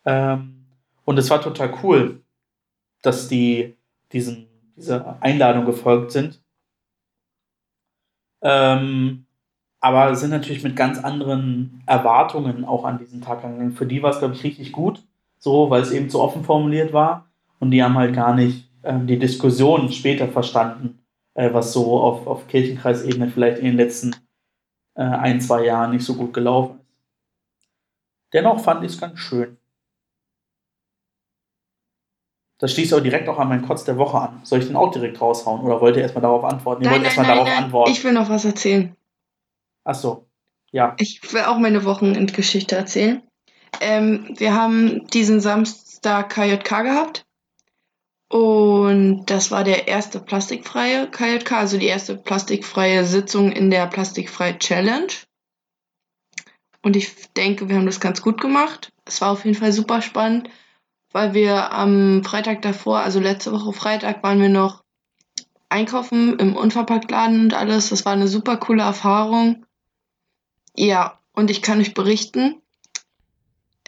Ähm, und es war total cool, dass die diesen, dieser Einladung gefolgt sind. Ähm, aber sind natürlich mit ganz anderen Erwartungen auch an diesen Tag gegangen. Für die war es, glaube ich, richtig gut, so, weil es eben zu offen formuliert war. Und die haben halt gar nicht ähm, die Diskussion später verstanden, äh, was so auf, auf Kirchenkreisebene vielleicht in den letzten äh, ein, zwei Jahren nicht so gut gelaufen ist. Dennoch fand ich es ganz schön. Das schließt aber direkt auch an meinen Kotz der Woche an. Soll ich den auch direkt raushauen oder wollt ihr erstmal darauf antworten? Ihr nein, wollt erstmal darauf nein. antworten. Ich will noch was erzählen. Ach so, ja. Ich will auch meine Wochenendgeschichte erzählen. Ähm, wir haben diesen Samstag KJK gehabt Und das war der erste plastikfreie KJK, also die erste plastikfreie Sitzung in der Plastikfrei Challenge. Und ich denke, wir haben das ganz gut gemacht. Es war auf jeden Fall super spannend, weil wir am Freitag davor, also letzte Woche Freitag, waren wir noch einkaufen im Unverpacktladen und alles. Das war eine super coole Erfahrung. Ja, und ich kann euch berichten,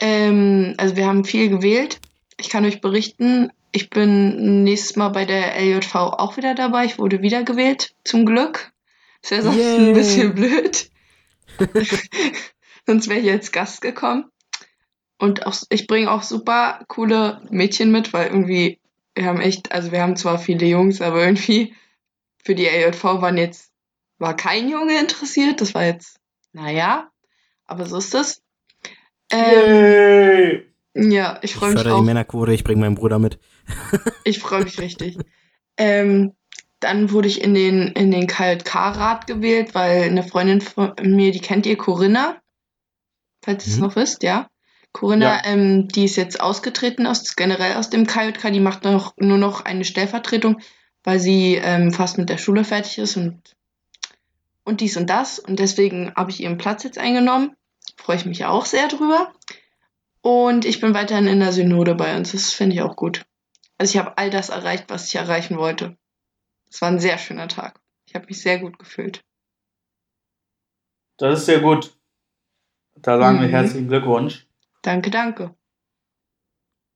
ähm, also wir haben viel gewählt. Ich kann euch berichten, ich bin nächstes Mal bei der LJV auch wieder dabei. Ich wurde wiedergewählt, zum Glück. Das wäre sonst yeah. ein bisschen blöd. sonst wäre ich als Gast gekommen. Und auch, ich bringe auch super coole Mädchen mit, weil irgendwie, wir haben echt, also wir haben zwar viele Jungs, aber irgendwie für die LJV waren jetzt, war kein Junge interessiert. Das war jetzt, naja, aber so ist es. Ähm, ja, ich freue mich. Ich die Männerquote, ich bringe meinen Bruder mit. Ich freue mich richtig. Ähm, dann wurde ich in den, in den KJK-Rat gewählt, weil eine Freundin von mir, die kennt ihr, Corinna, falls ihr es mhm. noch wisst, ja. Corinna, ja. Ähm, die ist jetzt ausgetreten aus generell aus dem KJK, die macht noch, nur noch eine Stellvertretung, weil sie ähm, fast mit der Schule fertig ist und, und dies und das. Und deswegen habe ich ihren Platz jetzt eingenommen. Freue ich mich auch sehr drüber. Und ich bin weiterhin in der Synode bei uns. Das finde ich auch gut. Also ich habe all das erreicht, was ich erreichen wollte. Es war ein sehr schöner Tag. Ich habe mich sehr gut gefühlt. Das ist sehr gut. Da sagen mhm. wir herzlichen Glückwunsch. Danke, danke.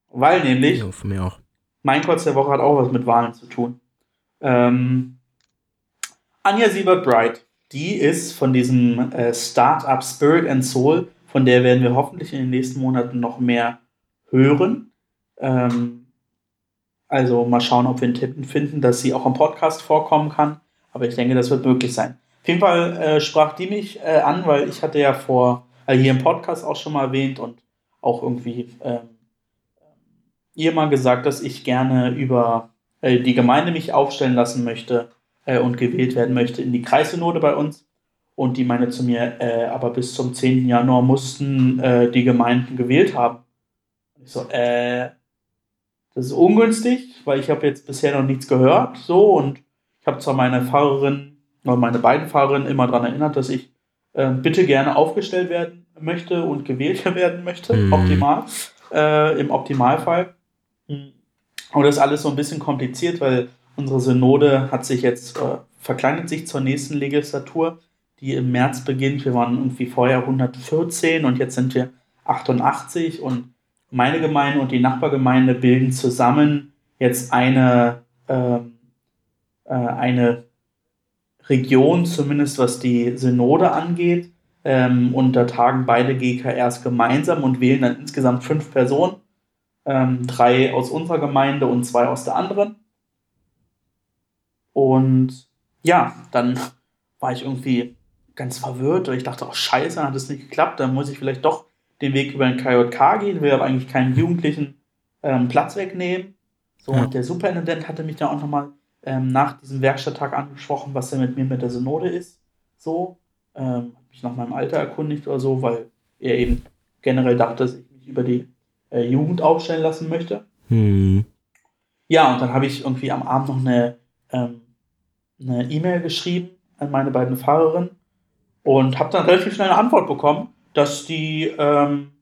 Weil nämlich, ja, von mir auch. mein Kurz der Woche hat auch was mit Wahlen zu tun. Ähm, Anja Siebert-Bright, die ist von diesem äh, Startup Spirit and Soul von der werden wir hoffentlich in den nächsten Monaten noch mehr hören. Ähm, also mal schauen, ob wir einen Tipp finden, dass sie auch im Podcast vorkommen kann. Aber ich denke, das wird möglich sein. Auf jeden Fall äh, sprach die mich äh, an, weil ich hatte ja vor, äh, hier im Podcast auch schon mal erwähnt und auch irgendwie ähm, ihr mal gesagt, dass ich gerne über äh, die Gemeinde mich aufstellen lassen möchte äh, und gewählt werden möchte in die Kreissynode bei uns. Und die meinte zu mir, äh, aber bis zum 10. Januar mussten die Gemeinden gewählt haben. Ich so, äh, das ist ungünstig, weil ich habe jetzt bisher noch nichts gehört. So, und ich habe zwar meine Fahrerin, oder meine beiden Fahrerinnen immer daran erinnert, dass ich äh, bitte gerne aufgestellt werden möchte und gewählt werden möchte, mhm. optimal, äh, im Optimalfall. Und das ist alles so ein bisschen kompliziert, weil unsere Synode hat sich jetzt, äh, verkleinert sich zur nächsten Legislatur die im März beginnt. Wir waren irgendwie vorher 114 und jetzt sind wir 88 und meine Gemeinde und die Nachbargemeinde bilden zusammen jetzt eine, äh, äh, eine Region, zumindest was die Synode angeht. Ähm, und da tagen beide GKRs gemeinsam und wählen dann insgesamt fünf Personen. Ähm, drei aus unserer Gemeinde und zwei aus der anderen. Und ja, dann war ich irgendwie ganz verwirrt. Ich dachte, oh scheiße, hat es nicht geklappt, dann muss ich vielleicht doch den Weg über den KJK gehen, will aber eigentlich keinen Jugendlichen ähm, Platz wegnehmen. So, ja. und der Superintendent hatte mich dann auch nochmal ähm, nach diesem Werkstatttag angesprochen, was denn mit mir mit der Synode ist. So, ähm, mich nach meinem Alter erkundigt oder so, weil er eben generell dachte, dass ich mich über die äh, Jugend aufstellen lassen möchte. Hm. Ja, und dann habe ich irgendwie am Abend noch eine ähm, eine E-Mail geschrieben an meine beiden Fahrerinnen und habe dann relativ schnell eine Antwort bekommen, dass die ähm,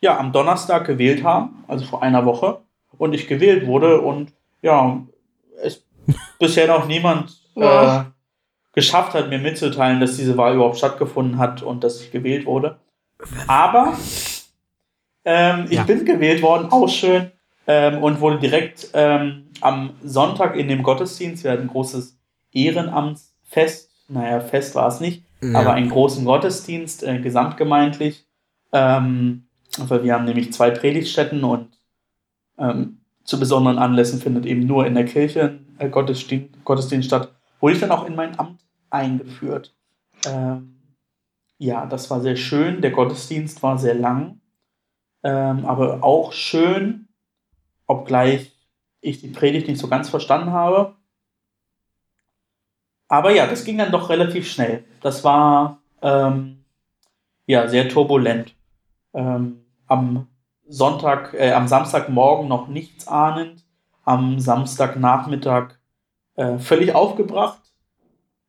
ja am Donnerstag gewählt haben, also vor einer Woche, und ich gewählt wurde und ja, es bisher noch niemand äh, geschafft hat, mir mitzuteilen, dass diese Wahl überhaupt stattgefunden hat und dass ich gewählt wurde. Aber ähm, ich ja. bin gewählt worden, auch schön, ähm, und wurde direkt ähm, am Sonntag in dem Gottesdienst, wir hatten ein großes Ehrenamtsfest, naja, Fest war es nicht, ja. aber einen großen Gottesdienst, äh, gesamtgemeindlich. Ähm, weil wir haben nämlich zwei Predigtstätten und ähm, zu besonderen Anlässen findet eben nur in der Kirche äh, Gottesdienst, Gottesdienst statt. Wurde ich dann auch in mein Amt eingeführt. Ähm, ja, das war sehr schön. Der Gottesdienst war sehr lang, ähm, aber auch schön, obgleich ich die Predigt nicht so ganz verstanden habe. Aber ja, das ging dann doch relativ schnell. Das war ähm, ja sehr turbulent. Ähm, am Sonntag, äh, am Samstagmorgen noch nichts ahnend, am Samstagnachmittag äh, völlig aufgebracht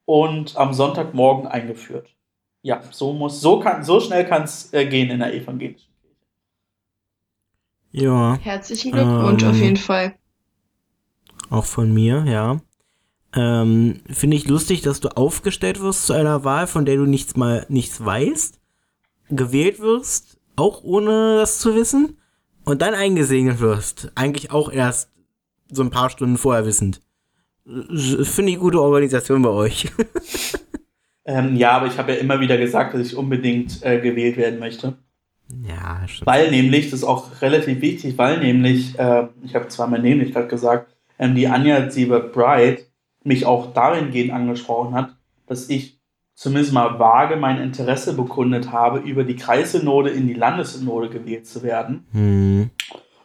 und am Sonntagmorgen eingeführt. Ja, so muss, so kann, so schnell kann es äh, gehen in der evangelischen Kirche. Ja. Herzlichen Glückwunsch ähm, auf jeden Fall. Auch von mir, ja. Ähm, Finde ich lustig, dass du aufgestellt wirst zu einer Wahl, von der du nichts mal nichts weißt, gewählt wirst, auch ohne das zu wissen, und dann eingesegnet wirst. Eigentlich auch erst so ein paar Stunden vorher wissend. Finde ich gute Organisation bei euch. ähm, ja, aber ich habe ja immer wieder gesagt, dass ich unbedingt äh, gewählt werden möchte. Ja, stimmt. Weil nämlich, das ist auch relativ wichtig, weil nämlich, äh, ich habe zwar mein nämlich gerade gesagt, ähm, die Anja Siebert Bright mich auch dahingehend angesprochen hat, dass ich zumindest mal vage mein Interesse bekundet habe, über die Kreissynode in die Landessynode gewählt zu werden. Hm.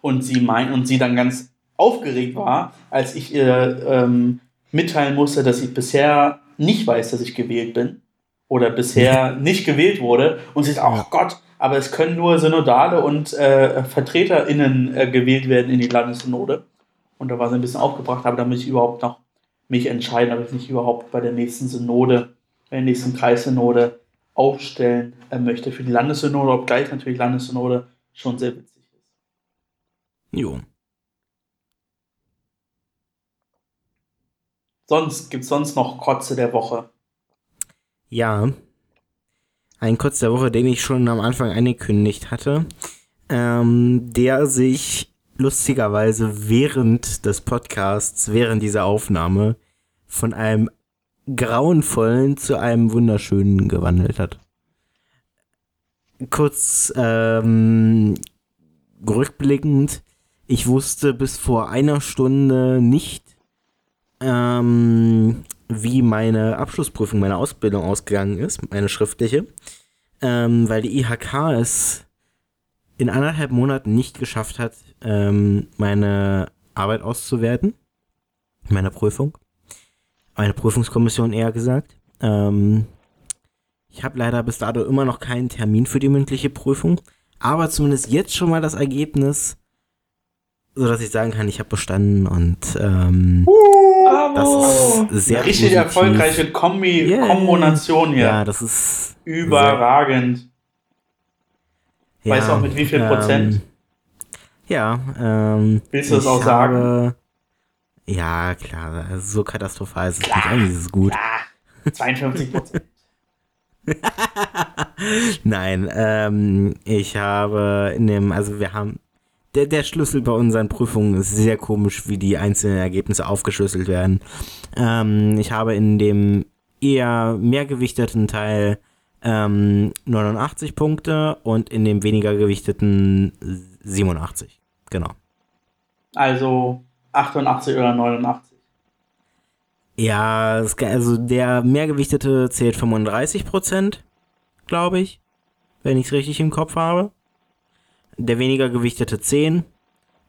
Und sie mein, und sie dann ganz aufgeregt war, als ich ihr ähm, mitteilen musste, dass ich bisher nicht weiß, dass ich gewählt bin oder bisher nicht gewählt wurde. Und sie sagt, oh Gott, aber es können nur Synodale und äh, VertreterInnen äh, gewählt werden in die Landessynode. Und da war sie ein bisschen aufgebracht, aber da muss ich überhaupt noch mich entscheiden, ob ich nicht überhaupt bei der nächsten Synode, bei der nächsten Kreissynode aufstellen äh, möchte für die Landessynode, obgleich natürlich Landessynode schon sehr witzig ist. Jo. Sonst gibt es sonst noch Kotze der Woche. Ja. Ein Kotze der Woche, den ich schon am Anfang angekündigt hatte, ähm, der sich lustigerweise während des Podcasts, während dieser Aufnahme, von einem grauenvollen zu einem wunderschönen gewandelt hat. Kurz ähm, rückblickend, ich wusste bis vor einer Stunde nicht, ähm, wie meine Abschlussprüfung, meine Ausbildung ausgegangen ist, meine schriftliche, ähm, weil die IHK es in anderthalb Monaten nicht geschafft hat, ähm, meine Arbeit auszuwerten, meine Prüfung, meine Prüfungskommission eher gesagt. Ähm, ich habe leider bis dato immer noch keinen Termin für die mündliche Prüfung, aber zumindest jetzt schon mal das Ergebnis, so dass ich sagen kann, ich habe bestanden und ähm, uh, das ist sehr richtig positiv. erfolgreiche Kombi yeah. Kombination hier. Ja, das ist überragend. Ja, weißt du auch mit wie viel Prozent? Ähm, ja, ähm. Willst du das auch sagen? Habe, ja, klar, so katastrophal ist es klar, nicht. Eigentlich ist es gut. Klar. 52 Prozent. Nein, ähm, ich habe in dem, also wir haben, der, der Schlüssel bei unseren Prüfungen ist sehr komisch, wie die einzelnen Ergebnisse aufgeschlüsselt werden. Ähm, ich habe in dem eher mehrgewichteten Teil ähm, 89 Punkte und in dem weniger gewichteten 87. Genau. Also 88 oder 89. Ja, also der mehrgewichtete zählt 35 Prozent, glaube ich, wenn ich es richtig im Kopf habe. Der weniger gewichtete 10.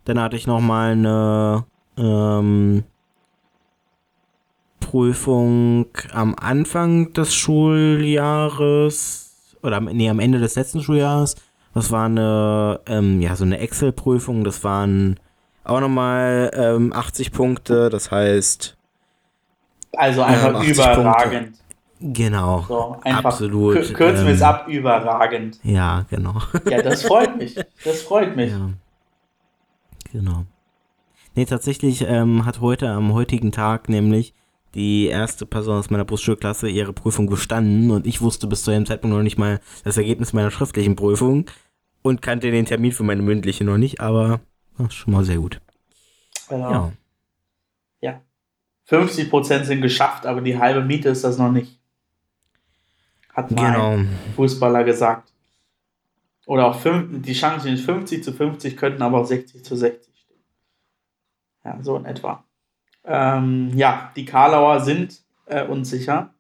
Dann hatte ich nochmal eine ähm, Prüfung am Anfang des Schuljahres oder nee, am Ende des letzten Schuljahres. Das war eine, ähm, ja, so eine Excel-Prüfung. Das waren auch nochmal ähm, 80 Punkte. Das heißt. Also einfach ähm, überragend. Punkte. Genau. So, absolut. Kürzen wir es ähm, ab, überragend. Ja, genau. Ja, das freut mich. Das freut mich. Ja. Genau. Nee, tatsächlich ähm, hat heute, am heutigen Tag nämlich, die erste Person aus meiner Berufsschulklasse ihre Prüfung bestanden und ich wusste bis zu dem Zeitpunkt noch nicht mal das Ergebnis meiner schriftlichen Prüfung und kannte den Termin für meine mündliche noch nicht, aber das ist schon mal sehr gut. Genau. Ja. ja. 50% sind geschafft, aber die halbe Miete ist das noch nicht. Hat mal genau. ein Fußballer gesagt. Oder auch fünf, die Chancen sind 50 zu 50, könnten aber auch 60 zu 60 stehen. Ja, so in etwa. Ähm, ja, die Karlauer sind äh, unsicher.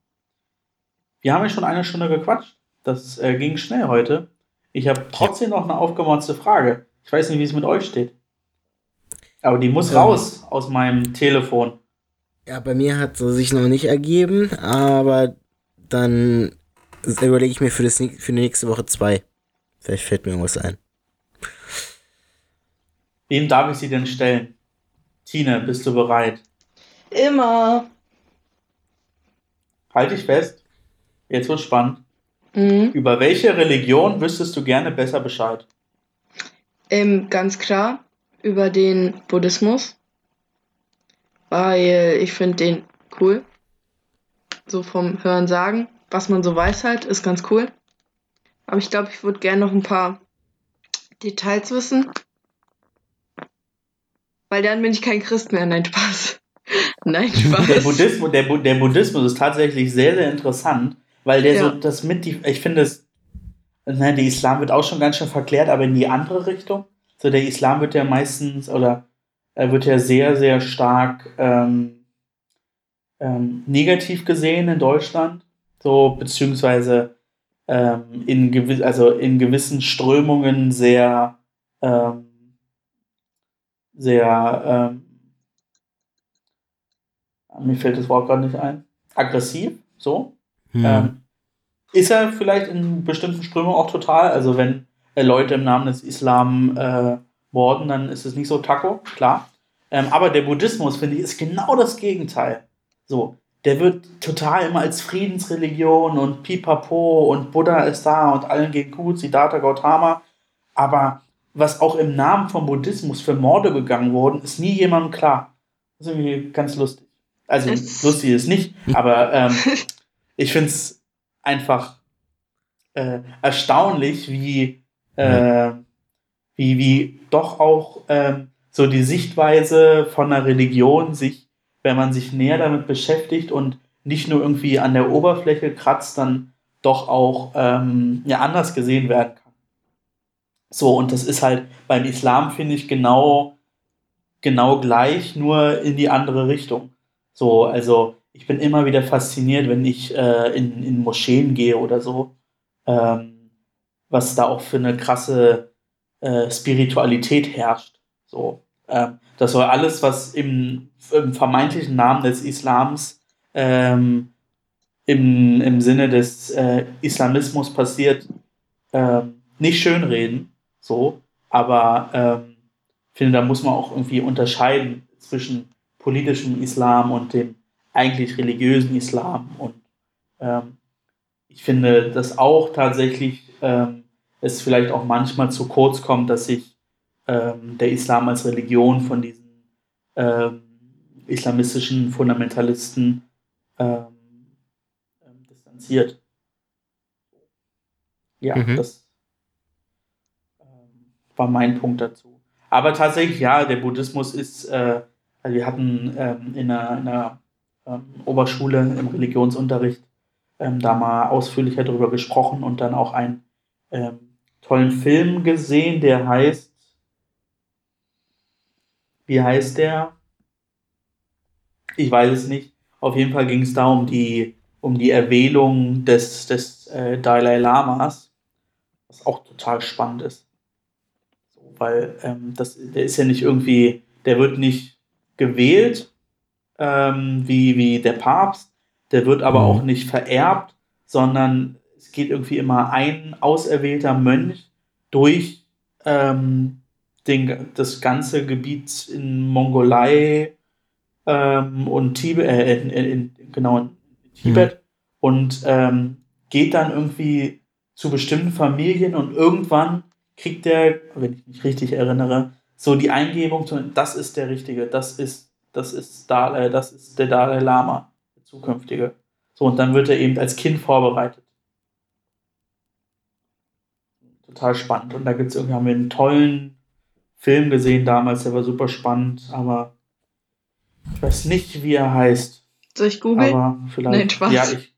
Wir haben ja schon eine Stunde gequatscht. Das äh, ging schnell heute. Ich habe trotzdem noch eine aufgemotzte Frage. Ich weiß nicht, wie es mit euch steht. Aber die muss ja. raus aus meinem Telefon. Ja, bei mir hat sie sich noch nicht ergeben, aber dann überlege ich mir für, das, für die nächste Woche zwei. Vielleicht fällt mir irgendwas ein. Wem darf ich sie denn stellen? Tine, bist du bereit? Immer. Halt dich fest. Jetzt wird spannend. Mhm. Über welche Religion wüsstest du gerne besser Bescheid? Ähm, ganz klar über den Buddhismus, weil ich finde den cool. So vom Hören sagen, was man so weiß halt, ist ganz cool. Aber ich glaube, ich würde gerne noch ein paar Details wissen. Weil dann bin ich kein Christ mehr. Nein, Spaß. Nein, Spaß. Der Buddhismus, der, der Buddhismus ist tatsächlich sehr, sehr interessant, weil der ja. so das mit die, ich finde es, nein, der Islam wird auch schon ganz schön verklärt, aber in die andere Richtung. So, der Islam wird ja meistens, oder er wird ja sehr, sehr stark ähm, ähm, negativ gesehen in Deutschland. So, beziehungsweise ähm, in, gewiss, also in gewissen Strömungen sehr, ähm, sehr, ähm, mir fällt das Wort gerade nicht ein, aggressiv, so. Hm. Ähm, ist er vielleicht in bestimmten Strömungen auch total, also wenn äh, Leute im Namen des Islam äh, morden, dann ist es nicht so Taco, klar. Ähm, aber der Buddhismus, finde ich, ist genau das Gegenteil. So, der wird total immer als Friedensreligion und Pipapo und Buddha ist da und allen geht gut, Siddhartha Gautama. Aber was auch im Namen vom Buddhismus für Morde begangen wurden, ist nie jemandem klar. Das ist irgendwie ganz lustig. Also lustig ist nicht, aber ähm, ich finde es einfach äh, erstaunlich, wie, äh, wie, wie doch auch ähm, so die Sichtweise von einer Religion sich wenn man sich näher damit beschäftigt und nicht nur irgendwie an der Oberfläche kratzt, dann doch auch ähm, ja, anders gesehen werden kann. So, und das ist halt beim Islam, finde ich, genau, genau gleich, nur in die andere Richtung. So, also ich bin immer wieder fasziniert, wenn ich äh, in, in Moscheen gehe oder so, ähm, was da auch für eine krasse äh, Spiritualität herrscht. So, ähm, das soll alles, was im, im vermeintlichen Namen des Islams ähm, im, im Sinne des äh, Islamismus passiert, ähm, nicht schönreden. So, aber ähm, finde, da muss man auch irgendwie unterscheiden zwischen politischem Islam und dem eigentlich religiösen Islam. Und ähm, ich finde, dass auch tatsächlich ähm, es vielleicht auch manchmal zu kurz kommt, dass sich ähm, der Islam als Religion von diesen ähm, islamistischen Fundamentalisten ähm distanziert. Ja, mhm. das ähm, war mein Punkt dazu. Aber tatsächlich, ja, der Buddhismus ist, äh, also wir hatten ähm, in einer, in einer Oberschule im Religionsunterricht da mal ausführlicher darüber gesprochen und dann auch einen tollen Film gesehen, der heißt wie heißt der? Ich weiß es nicht. Auf jeden Fall ging es da um die, um die Erwählung des, des äh, Dalai Lamas, was auch total spannend ist. So, weil ähm, das, der ist ja nicht irgendwie, der wird nicht gewählt ähm, wie, wie der Papst, der wird aber mhm. auch nicht vererbt, sondern es geht irgendwie immer ein auserwählter Mönch durch ähm, den, das ganze Gebiet in Mongolei ähm, und Tibet, äh, in, in, genau in Tibet mhm. und ähm, geht dann irgendwie zu bestimmten Familien und irgendwann kriegt der, wenn ich mich richtig erinnere, so die Eingebung, das ist der Richtige, das ist, das ist, Dalai, das ist der Dalai Lama, der zukünftige. So, und dann wird er eben als Kind vorbereitet. Total spannend. Und da gibt es irgendwie, haben wir einen tollen Film gesehen damals, der war super spannend, aber ich weiß nicht, wie er heißt. Soll ich googeln? Aber vielleicht. Nein, Spaß. Ja, ich,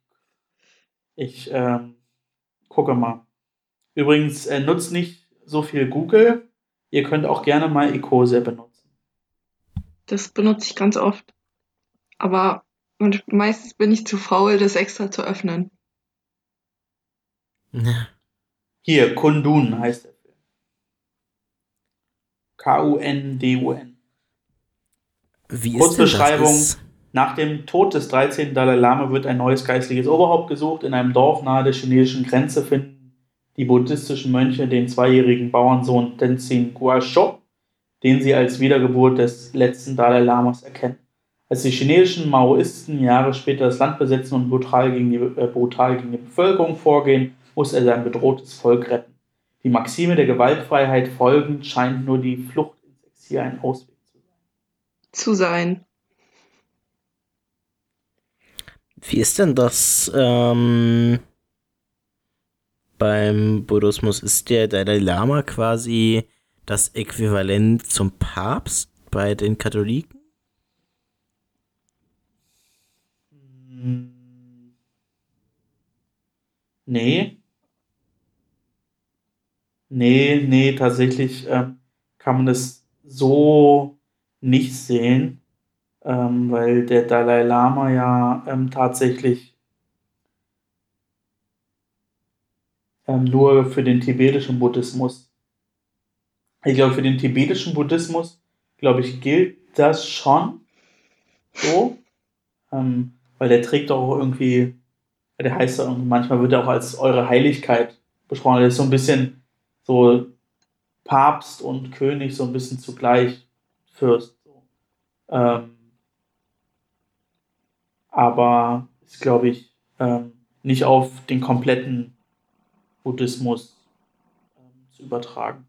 ich ähm, gucke mal. Übrigens, äh, nutzt nicht so viel Google. Ihr könnt auch gerne mal Ecosia benutzen. Das benutze ich ganz oft. Aber meistens bin ich zu faul, das extra zu öffnen. Hier, Kundun heißt er. K-U-N-D-U-N. Wie Kurzbeschreibung. Ist Nach dem Tod des 13. Dalai Lama wird ein neues geistliches Oberhaupt gesucht. In einem Dorf nahe der chinesischen Grenze finden die buddhistischen Mönche den zweijährigen Bauernsohn Tenzin Guasho den sie als Wiedergeburt des letzten Dalai Lamas erkennen. Als die chinesischen Maoisten Jahre später das Land besetzen und brutal gegen die, äh, brutal gegen die Bevölkerung vorgehen, muss er sein bedrohtes Volk retten. Die Maxime der Gewaltfreiheit folgend scheint nur die Flucht ins Exil ein Ausweg zu sein. Zu sein. Wie ist denn das ähm, beim Buddhismus? Ist der Dalai Lama quasi das Äquivalent zum Papst bei den Katholiken? Nee. Nee, nee, tatsächlich ähm, kann man das so nicht sehen, ähm, weil der Dalai Lama ja ähm, tatsächlich ähm, nur für den tibetischen Buddhismus, ich glaube, für den tibetischen Buddhismus, glaube ich, gilt das schon so, ähm, weil der trägt auch irgendwie, der heißt ja, manchmal wird er auch als eure Heiligkeit besprochen, der ist so ein bisschen so Papst und König so ein bisschen zugleich Fürst. Ähm, aber ist, glaube ich, ähm, nicht auf den kompletten Buddhismus ähm, zu übertragen.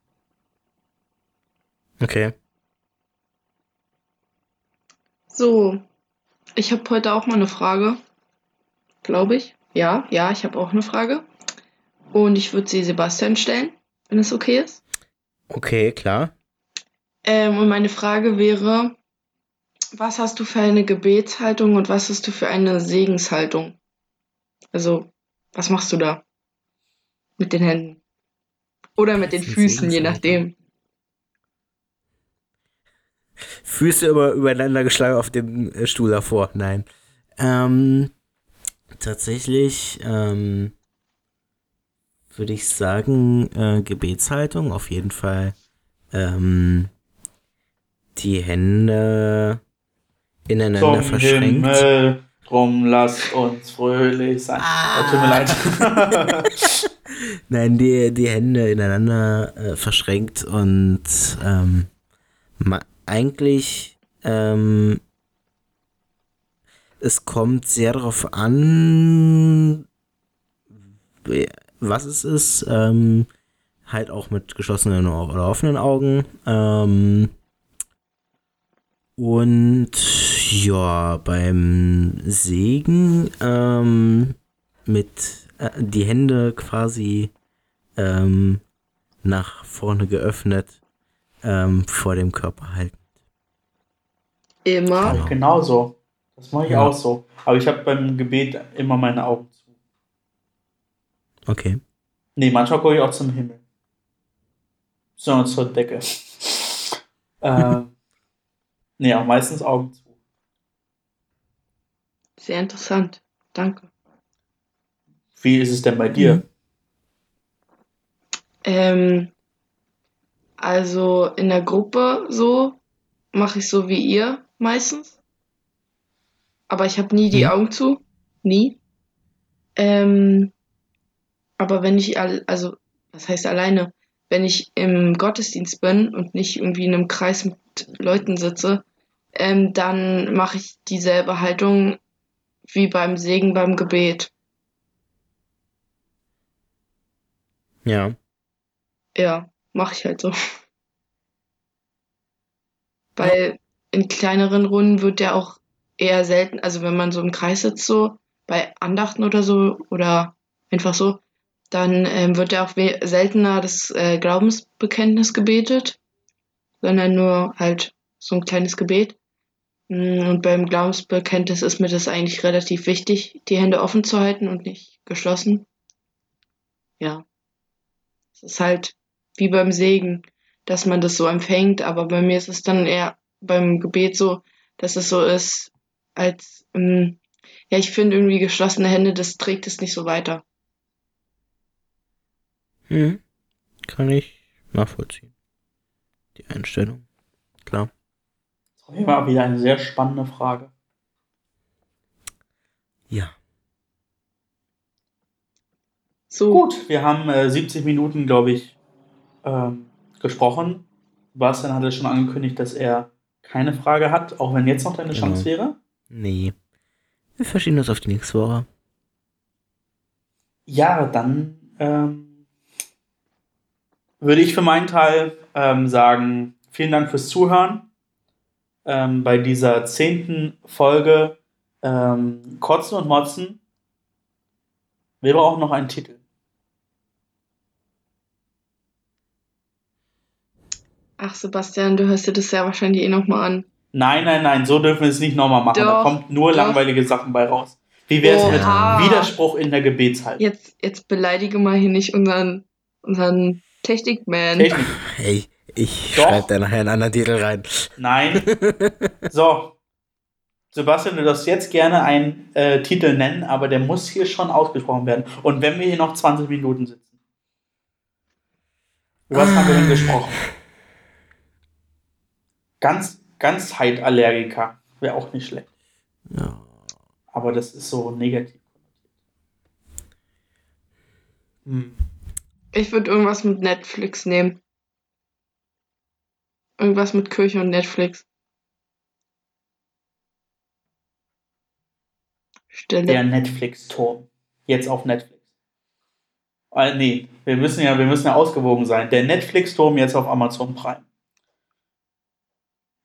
Okay. So, ich habe heute auch mal eine Frage, glaube ich. Ja, ja, ich habe auch eine Frage. Und ich würde sie Sebastian stellen wenn es okay ist. Okay, klar. Ähm, und meine Frage wäre, was hast du für eine Gebetshaltung und was hast du für eine Segenshaltung? Also, was machst du da? Mit den Händen. Oder mit den Füßen, je nachdem. Füße über, übereinander geschlagen auf dem äh, Stuhl davor. Nein. Ähm, tatsächlich, ähm, würde ich sagen, äh, Gebetshaltung, auf jeden Fall ähm, die Hände ineinander Zum verschränkt. Himmel, drum lasst uns fröhlich sein. Ah. Oh, tut mir leid. Nein, die, die Hände ineinander äh, verschränkt und ähm, eigentlich ähm, es kommt sehr darauf an, was es ist. Ähm, halt auch mit geschlossenen oder offenen Augen. Ähm, und ja, beim Sägen ähm, mit äh, die Hände quasi ähm, nach vorne geöffnet ähm, vor dem Körper halten. Immer. Genau. Genauso. Das mache ich ja. auch so. Aber ich habe beim Gebet immer meine Augen Okay. Nee, manchmal gucke ich auch zum Himmel. Sondern zur Decke. äh, nee, auch meistens Augen zu. Sehr interessant. Danke. Wie ist es denn bei dir? Mhm. Ähm, also in der Gruppe so mache ich so wie ihr meistens. Aber ich habe nie die mhm. Augen zu. Nie. Ähm, aber wenn ich, also, was heißt alleine? Wenn ich im Gottesdienst bin und nicht irgendwie in einem Kreis mit Leuten sitze, ähm, dann mache ich dieselbe Haltung wie beim Segen beim Gebet. Ja. Ja, mache ich halt so. Weil in kleineren Runden wird ja auch eher selten, also wenn man so im Kreis sitzt, so bei Andachten oder so oder einfach so, dann ähm, wird ja auch seltener das äh, Glaubensbekenntnis gebetet, sondern nur halt so ein kleines Gebet. Mm, und beim Glaubensbekenntnis ist mir das eigentlich relativ wichtig, die Hände offen zu halten und nicht geschlossen. Ja. Es ist halt wie beim Segen, dass man das so empfängt, aber bei mir ist es dann eher beim Gebet so, dass es so ist, als, ähm, ja, ich finde irgendwie geschlossene Hände, das trägt es nicht so weiter. Mhm. Kann ich nachvollziehen. Die Einstellung. Klar. Das war wieder eine sehr spannende Frage. Ja. So. Gut, wir haben äh, 70 Minuten, glaube ich, ähm, gesprochen. Sebastian hatte schon angekündigt, dass er keine Frage hat, auch wenn jetzt noch deine Chance genau. wäre. Nee. Wir verschieben das auf die nächste Woche. Ja, dann ähm, würde ich für meinen Teil ähm, sagen, vielen Dank fürs Zuhören ähm, bei dieser zehnten Folge ähm, Kotzen und Motzen. Wir brauchen noch einen Titel. Ach, Sebastian, du hörst dir das ja wahrscheinlich eh nochmal an. Nein, nein, nein, so dürfen wir es nicht nochmal machen. Doch, da kommt nur doch. langweilige Sachen bei raus. Wie wäre es mit Widerspruch in der Gebetshaltung? Jetzt, jetzt beleidige mal hier nicht unseren, unseren Technikman. Technik. Hey, ich schreibe da nachher einen anderen Titel rein. Nein. So. Sebastian, du darfst jetzt gerne einen äh, Titel nennen, aber der muss hier schon ausgesprochen werden. Und wenn wir hier noch 20 Minuten sitzen. Über was ah. haben wir denn gesprochen? Ganz, ganz Heitallergiker. Wäre auch nicht schlecht. Ja. Aber das ist so negativ. Hm. Ich würde irgendwas mit Netflix nehmen. Irgendwas mit Kirche und Netflix. Stelle. Der Netflix-Turm. Jetzt auf Netflix. Äh, nee, wir müssen ja, wir müssen ja ausgewogen sein. Der Netflix-Turm jetzt auf Amazon Prime.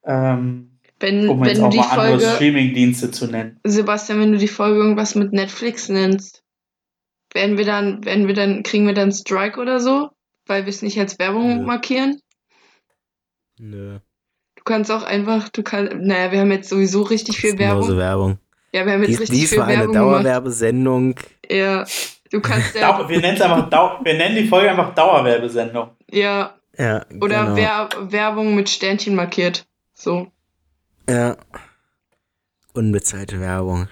Ähm, wenn, um wenn jetzt auch mal Folge, andere Streaming-Dienste zu nennen. Sebastian, wenn du die Folge irgendwas mit Netflix nennst, werden wir dann, werden wir dann, kriegen wir dann Strike oder so? Weil wir es nicht als Werbung Nö. markieren? Nö. Du kannst auch einfach, du kannst, naja, wir haben jetzt sowieso richtig viel Werbung. Werbung. Ja, wir haben jetzt dies, richtig dies viel war Werbung eine Dauerwerbesendung. Ja, du kannst ja. wir, nennen einfach Dau wir nennen die Folge einfach Dauerwerbesendung. Ja. Ja. Oder genau. Wer Werbung mit Sternchen markiert. So. Ja. Unbezahlte Werbung.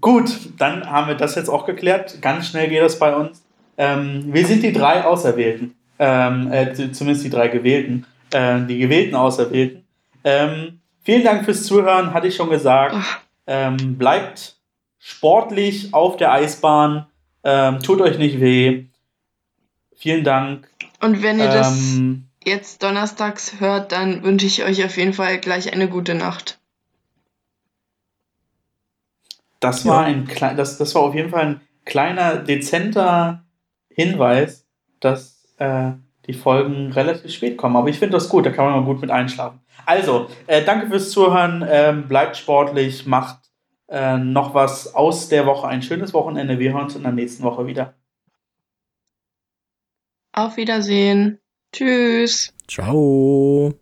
Gut, dann haben wir das jetzt auch geklärt. Ganz schnell geht das bei uns. Ähm, wir sind die drei Auserwählten. Ähm, äh, zumindest die drei Gewählten. Äh, die gewählten Auserwählten. Ähm, vielen Dank fürs Zuhören, hatte ich schon gesagt. Ähm, bleibt sportlich auf der Eisbahn. Ähm, tut euch nicht weh. Vielen Dank. Und wenn ihr das ähm, jetzt donnerstags hört, dann wünsche ich euch auf jeden Fall gleich eine gute Nacht. Das war ein das, das war auf jeden Fall ein kleiner, dezenter Hinweis, dass äh, die Folgen relativ spät kommen. Aber ich finde das gut, da kann man mal gut mit einschlafen. Also, äh, danke fürs Zuhören, äh, bleibt sportlich, macht äh, noch was aus der Woche, ein schönes Wochenende. Wir hören uns in der nächsten Woche wieder. Auf Wiedersehen. Tschüss. Ciao.